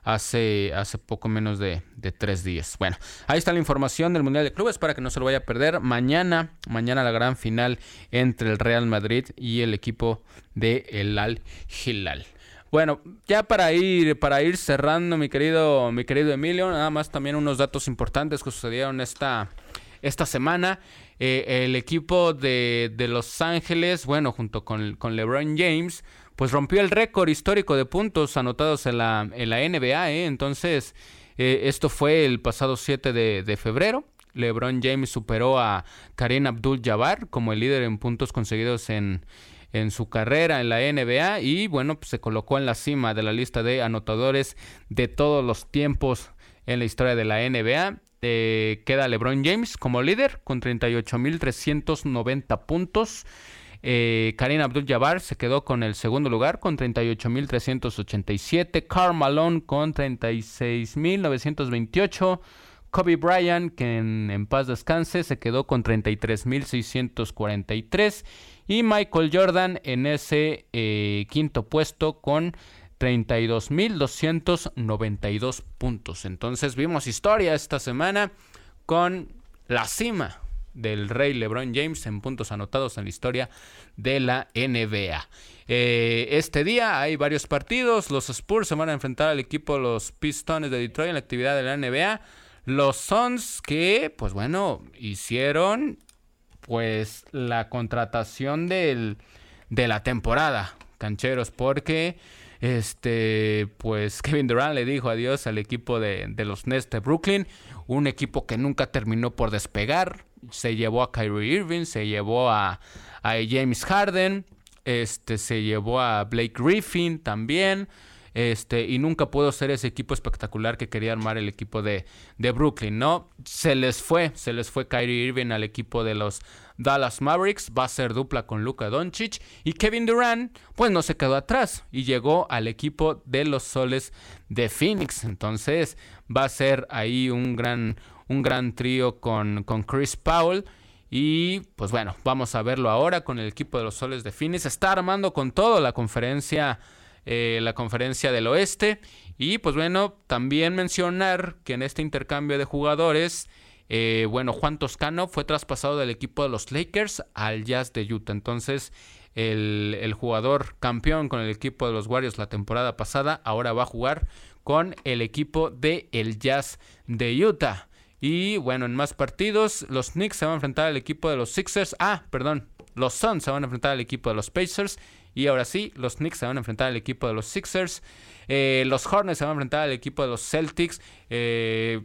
hace, hace poco menos de, de, tres días. Bueno, ahí está la información del Mundial de Clubes para que no se lo vaya a perder. Mañana, mañana la gran final entre el Real Madrid y el equipo de el Al Hilal. Bueno, ya para ir, para ir cerrando, mi querido, mi querido Emilio, nada más también unos datos importantes que sucedieron esta, esta semana. Eh, el equipo de, de, Los Ángeles, bueno, junto con, con, LeBron James, pues rompió el récord histórico de puntos anotados en la, NBA. ¿eh? Entonces, eh, esto fue el pasado 7 de, de febrero. LeBron James superó a Karim Abdul-Jabbar como el líder en puntos conseguidos en, en su carrera en la NBA y bueno, pues se colocó en la cima de la lista de anotadores de todos los tiempos en la historia de la NBA. Eh, queda LeBron James como líder con 38.390 puntos. Eh, Karim Abdul-Jabbar se quedó con el segundo lugar con 38.387. Karl Malone con 36.928. Kobe Bryant, que en, paz descanse, se quedó con 33.643. Y Michael Jordan en ese eh, quinto puesto con 32.292 puntos. Entonces vimos historia esta semana con la cima del rey LeBron James en puntos anotados en la historia de la NBA. Eh, este día hay varios partidos. Los Spurs se van a enfrentar al equipo de los Pistons de Detroit en la actividad de la NBA. Los Suns que, pues bueno, hicieron pues la contratación del, de la temporada, cancheros, porque este, pues Kevin Durant le dijo adiós al equipo de, de, los Nets de Brooklyn, un equipo que nunca terminó por despegar. Se llevó a Kyrie Irving, se llevó a, James Harden, este, se llevó a Blake Griffin también. Este, y nunca pudo ser ese equipo espectacular que quería armar el equipo de, de Brooklyn, ¿no? Se les fue, se les fue Kyrie Irving al equipo de los Dallas Mavericks, va a ser dupla con Luka Doncic y Kevin Durant, pues no se quedó atrás y llegó al equipo de los Soles de Phoenix. Entonces va a ser ahí un gran, un gran trío con, con Chris Powell. Y pues bueno, vamos a verlo ahora con el equipo de los Soles de Phoenix. Está armando con todo la conferencia eh, la conferencia del oeste. Y pues bueno, también mencionar que en este intercambio de jugadores, eh, bueno, Juan Toscano fue traspasado del equipo de los Lakers al Jazz de Utah. Entonces, el, jugador campeón con el equipo de los Warriors la temporada pasada, ahora va a jugar con el equipo de el Jazz de Utah. Y bueno, en más partidos, los Knicks se van a enfrentar al equipo de los Sixers. Ah, perdón, los Suns se van a enfrentar al equipo de los Pacers. Y ahora sí, los Knicks se van a enfrentar al equipo de los Sixers. Eh, los Hornets se van a enfrentar al equipo de los Celtics. Eh,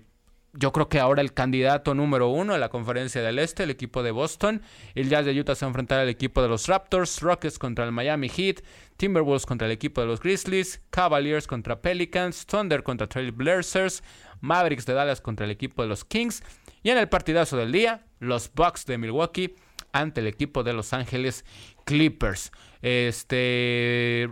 yo creo que ahora el candidato número uno de la conferencia del Este, el equipo de Boston. El Jazz de Utah se va a enfrentar al equipo de los Raptors. Rockets contra el Miami Heat. Timberwolves contra el equipo de los Grizzlies. Cavaliers contra Pelicans. Thunder contra Trail Blazers. Mavericks de Dallas contra el equipo de los Kings. Y en el partidazo del día, los Bucks de Milwaukee ante el equipo de Los Ángeles Clippers. Este,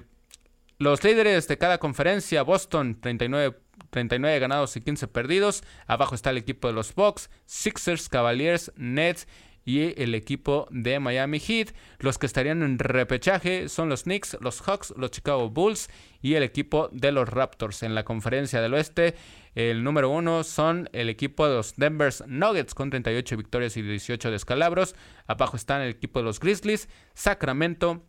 los líderes de cada conferencia, Boston 39, 39 ganados y 15 perdidos. Abajo está el equipo de los Bucks, Sixers, Cavaliers, Nets y el equipo de Miami Heat. Los que estarían en repechaje son los Knicks, los Hawks, los Chicago Bulls y el equipo de los Raptors. En la conferencia del oeste, el número uno son el equipo de los Denver Nuggets con 38 victorias y 18 descalabros. Abajo están el equipo de los Grizzlies, Sacramento,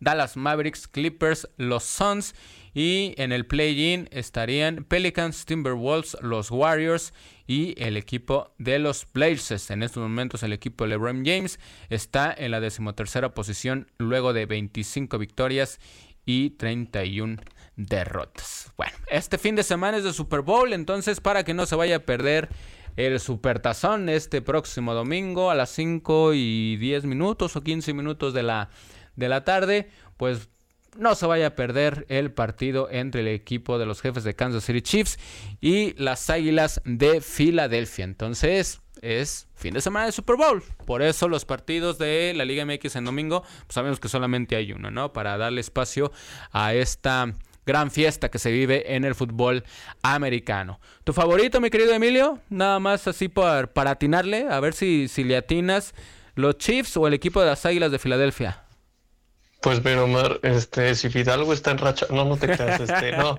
Dallas Mavericks, Clippers, los Suns y en el play-in estarían Pelicans, Timberwolves, los Warriors y el equipo de los Blazers. En estos momentos el equipo de LeBron James está en la decimotercera posición luego de 25 victorias y 31 derrotas. Bueno, este fin de semana es de Super Bowl, entonces para que no se vaya a perder el Supertazón este próximo domingo a las 5 y 10 minutos o 15 minutos de la, de la tarde, pues no se vaya a perder el partido entre el equipo de los jefes de Kansas City Chiefs y las Águilas de Filadelfia. Entonces, es fin de semana de Super Bowl. Por eso los partidos de la Liga MX en domingo, pues sabemos que solamente hay uno, ¿no? Para darle espacio a esta gran fiesta que se vive en el fútbol americano. ¿Tu favorito, mi querido Emilio? Nada más así para, para atinarle, a ver si, si le atinas los Chiefs o el equipo de las Águilas de Filadelfia. Pues pero Omar, este, si Fidalgo está en racha, no, no te creas, este, no.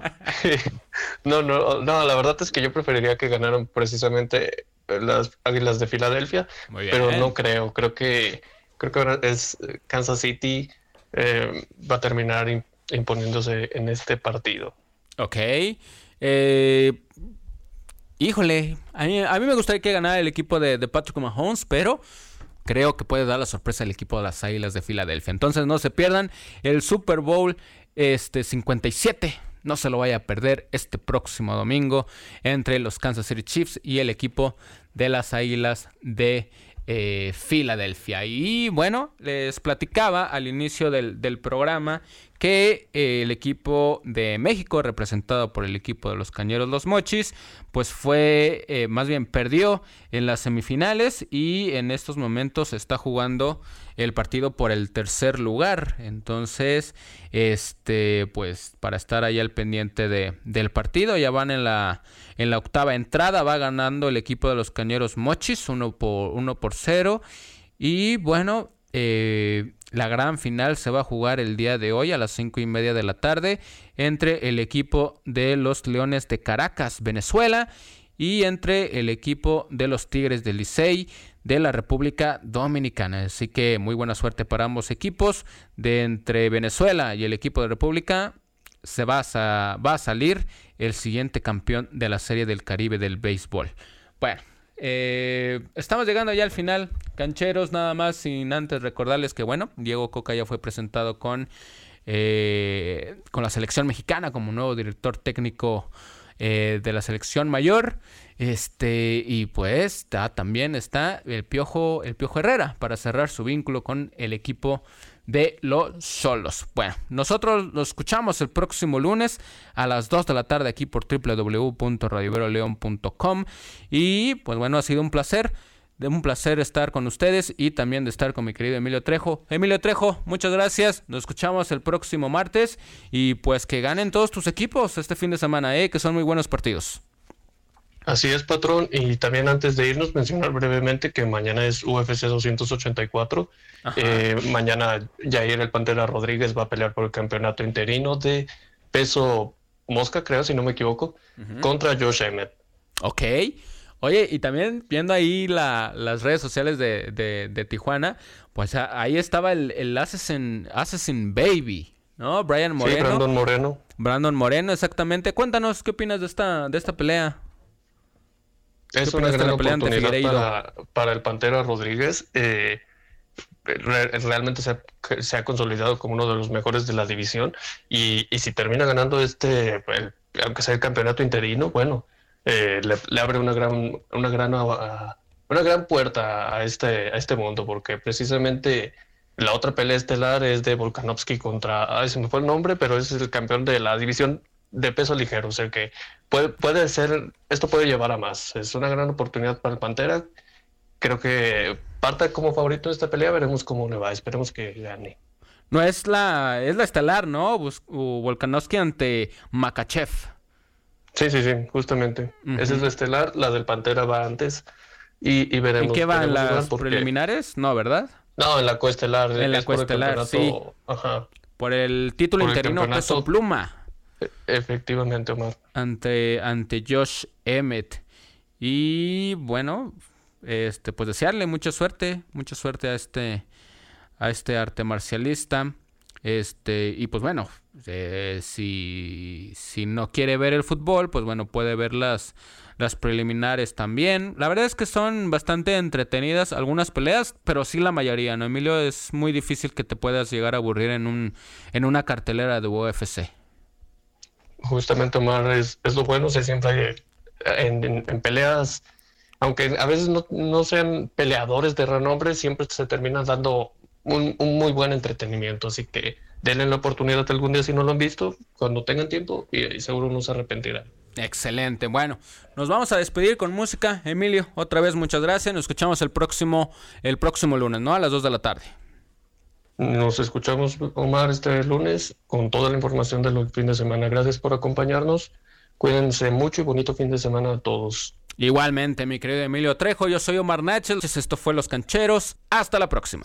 no, no, no, la verdad es que yo preferiría que ganaran precisamente las Águilas de Filadelfia, pero no creo, creo que creo que es Kansas City eh, va a terminar imponiéndose en este partido. Ok. Eh, híjole, a mí, a mí, me gustaría que ganara el equipo de, de Patrick Mahomes, pero creo que puede dar la sorpresa al equipo de las Águilas de Filadelfia. Entonces no se pierdan el Super Bowl este 57 no se lo vaya a perder este próximo domingo entre los Kansas City Chiefs y el equipo de las Águilas de eh, Filadelfia. Y bueno, les platicaba al inicio del, del programa que eh, el equipo de México, representado por el equipo de los Cañeros Los Mochis, pues fue, eh, más bien perdió en las semifinales y en estos momentos está jugando el partido por el tercer lugar. Entonces, este, pues para estar ahí al pendiente de, del partido, ya van en la, en la octava entrada, va ganando el equipo de los Cañeros Mochis, uno por, uno por cero. Y bueno, eh, la gran final se va a jugar el día de hoy a las cinco y media de la tarde entre el equipo de los Leones de Caracas, Venezuela, y entre el equipo de los Tigres del Licey de la República Dominicana. Así que muy buena suerte para ambos equipos. De entre Venezuela y el equipo de República se va a, va a salir el siguiente campeón de la Serie del Caribe del béisbol. Bueno, eh, estamos llegando ya al final. Cancheros, nada más, sin antes recordarles que, bueno, Diego Coca ya fue presentado con, eh, con la selección mexicana como nuevo director técnico eh, de la selección mayor. Este, y pues también está el Piojo, el Piojo Herrera para cerrar su vínculo con el equipo de los solos. Bueno, nosotros lo escuchamos el próximo lunes a las 2 de la tarde aquí por www.radioveroleon.com y pues bueno, ha sido un placer. Un placer estar con ustedes y también de estar con mi querido Emilio Trejo. Emilio Trejo, muchas gracias. Nos escuchamos el próximo martes y pues que ganen todos tus equipos este fin de semana, ¿eh? que son muy buenos partidos. Así es, patrón. Y también antes de irnos, mencionar brevemente que mañana es UFC 284. Eh, mañana Jair el Pantera Rodríguez va a pelear por el campeonato interino de peso mosca, creo, si no me equivoco, contra Josh Emmett. Ok. Oye, y también viendo ahí las redes sociales de, Tijuana, pues ahí estaba el, el Assassin, Assassin Baby, ¿no? Brian Moreno. Sí, Brandon Moreno. Brandon Moreno, exactamente. Cuéntanos, ¿qué opinas de esta, de esta pelea? Es una gran oportunidad para, el Pantera Rodríguez. Eh, realmente se ha, consolidado como uno de los mejores de la división y, si termina ganando este, aunque sea el campeonato interino, bueno, eh, le, abre una gran, una gran, una gran puerta a este, a este mundo porque precisamente la otra pelea estelar es de Volkanovski contra, ay, se me fue el nombre, pero es el campeón de la división de peso ligero, o sea que puede, puede ser, esto puede llevar a más. Es una gran oportunidad para el Pantera. Creo que parte como favorito de esta pelea, veremos cómo le va, esperemos que gane. No es la, es la estelar, ¿no? Volkanovski ante Makachev. Sí, sí, sí, justamente. Esa es la estelar, la del Pantera va antes y, y veremos. ¿En qué van las preliminares? No, ¿verdad? No, en la coestelar. En la coestelar, sí. Ajá. Por el título interino peso pluma. Efectivamente. Ante, ante Josh Emmett. Y bueno, este, pues desearle mucha suerte, mucha suerte a este, a este arte marcialista. Este, y pues bueno, eh, si, si no quiere ver el fútbol, pues bueno, puede ver las, las preliminares también. La verdad es que son bastante entretenidas algunas peleas, pero sí la mayoría, ¿no? Emilio, es muy difícil que te puedas llegar a aburrir en, un, en una cartelera de UFC justamente Omar es, es lo bueno, se siempre en, en, peleas, aunque a veces no, no, sean peleadores de renombre, siempre se terminan dando un, un, muy buen entretenimiento, así que denle la oportunidad algún día si no lo han visto, cuando tengan tiempo y, seguro no se arrepentirán. Excelente. Bueno, nos vamos a despedir con música. Emilio, otra vez muchas gracias. Nos escuchamos el próximo, el próximo lunes, ¿no? A las 2 de la tarde. Nos escuchamos, Omar, este lunes con toda la información del fin de semana. Gracias por acompañarnos. Cuídense mucho y bonito fin de semana a todos. Igualmente, mi querido Emilio Trejo, yo soy Omar Nachel. Esto fue Los Cancheros. Hasta la próxima.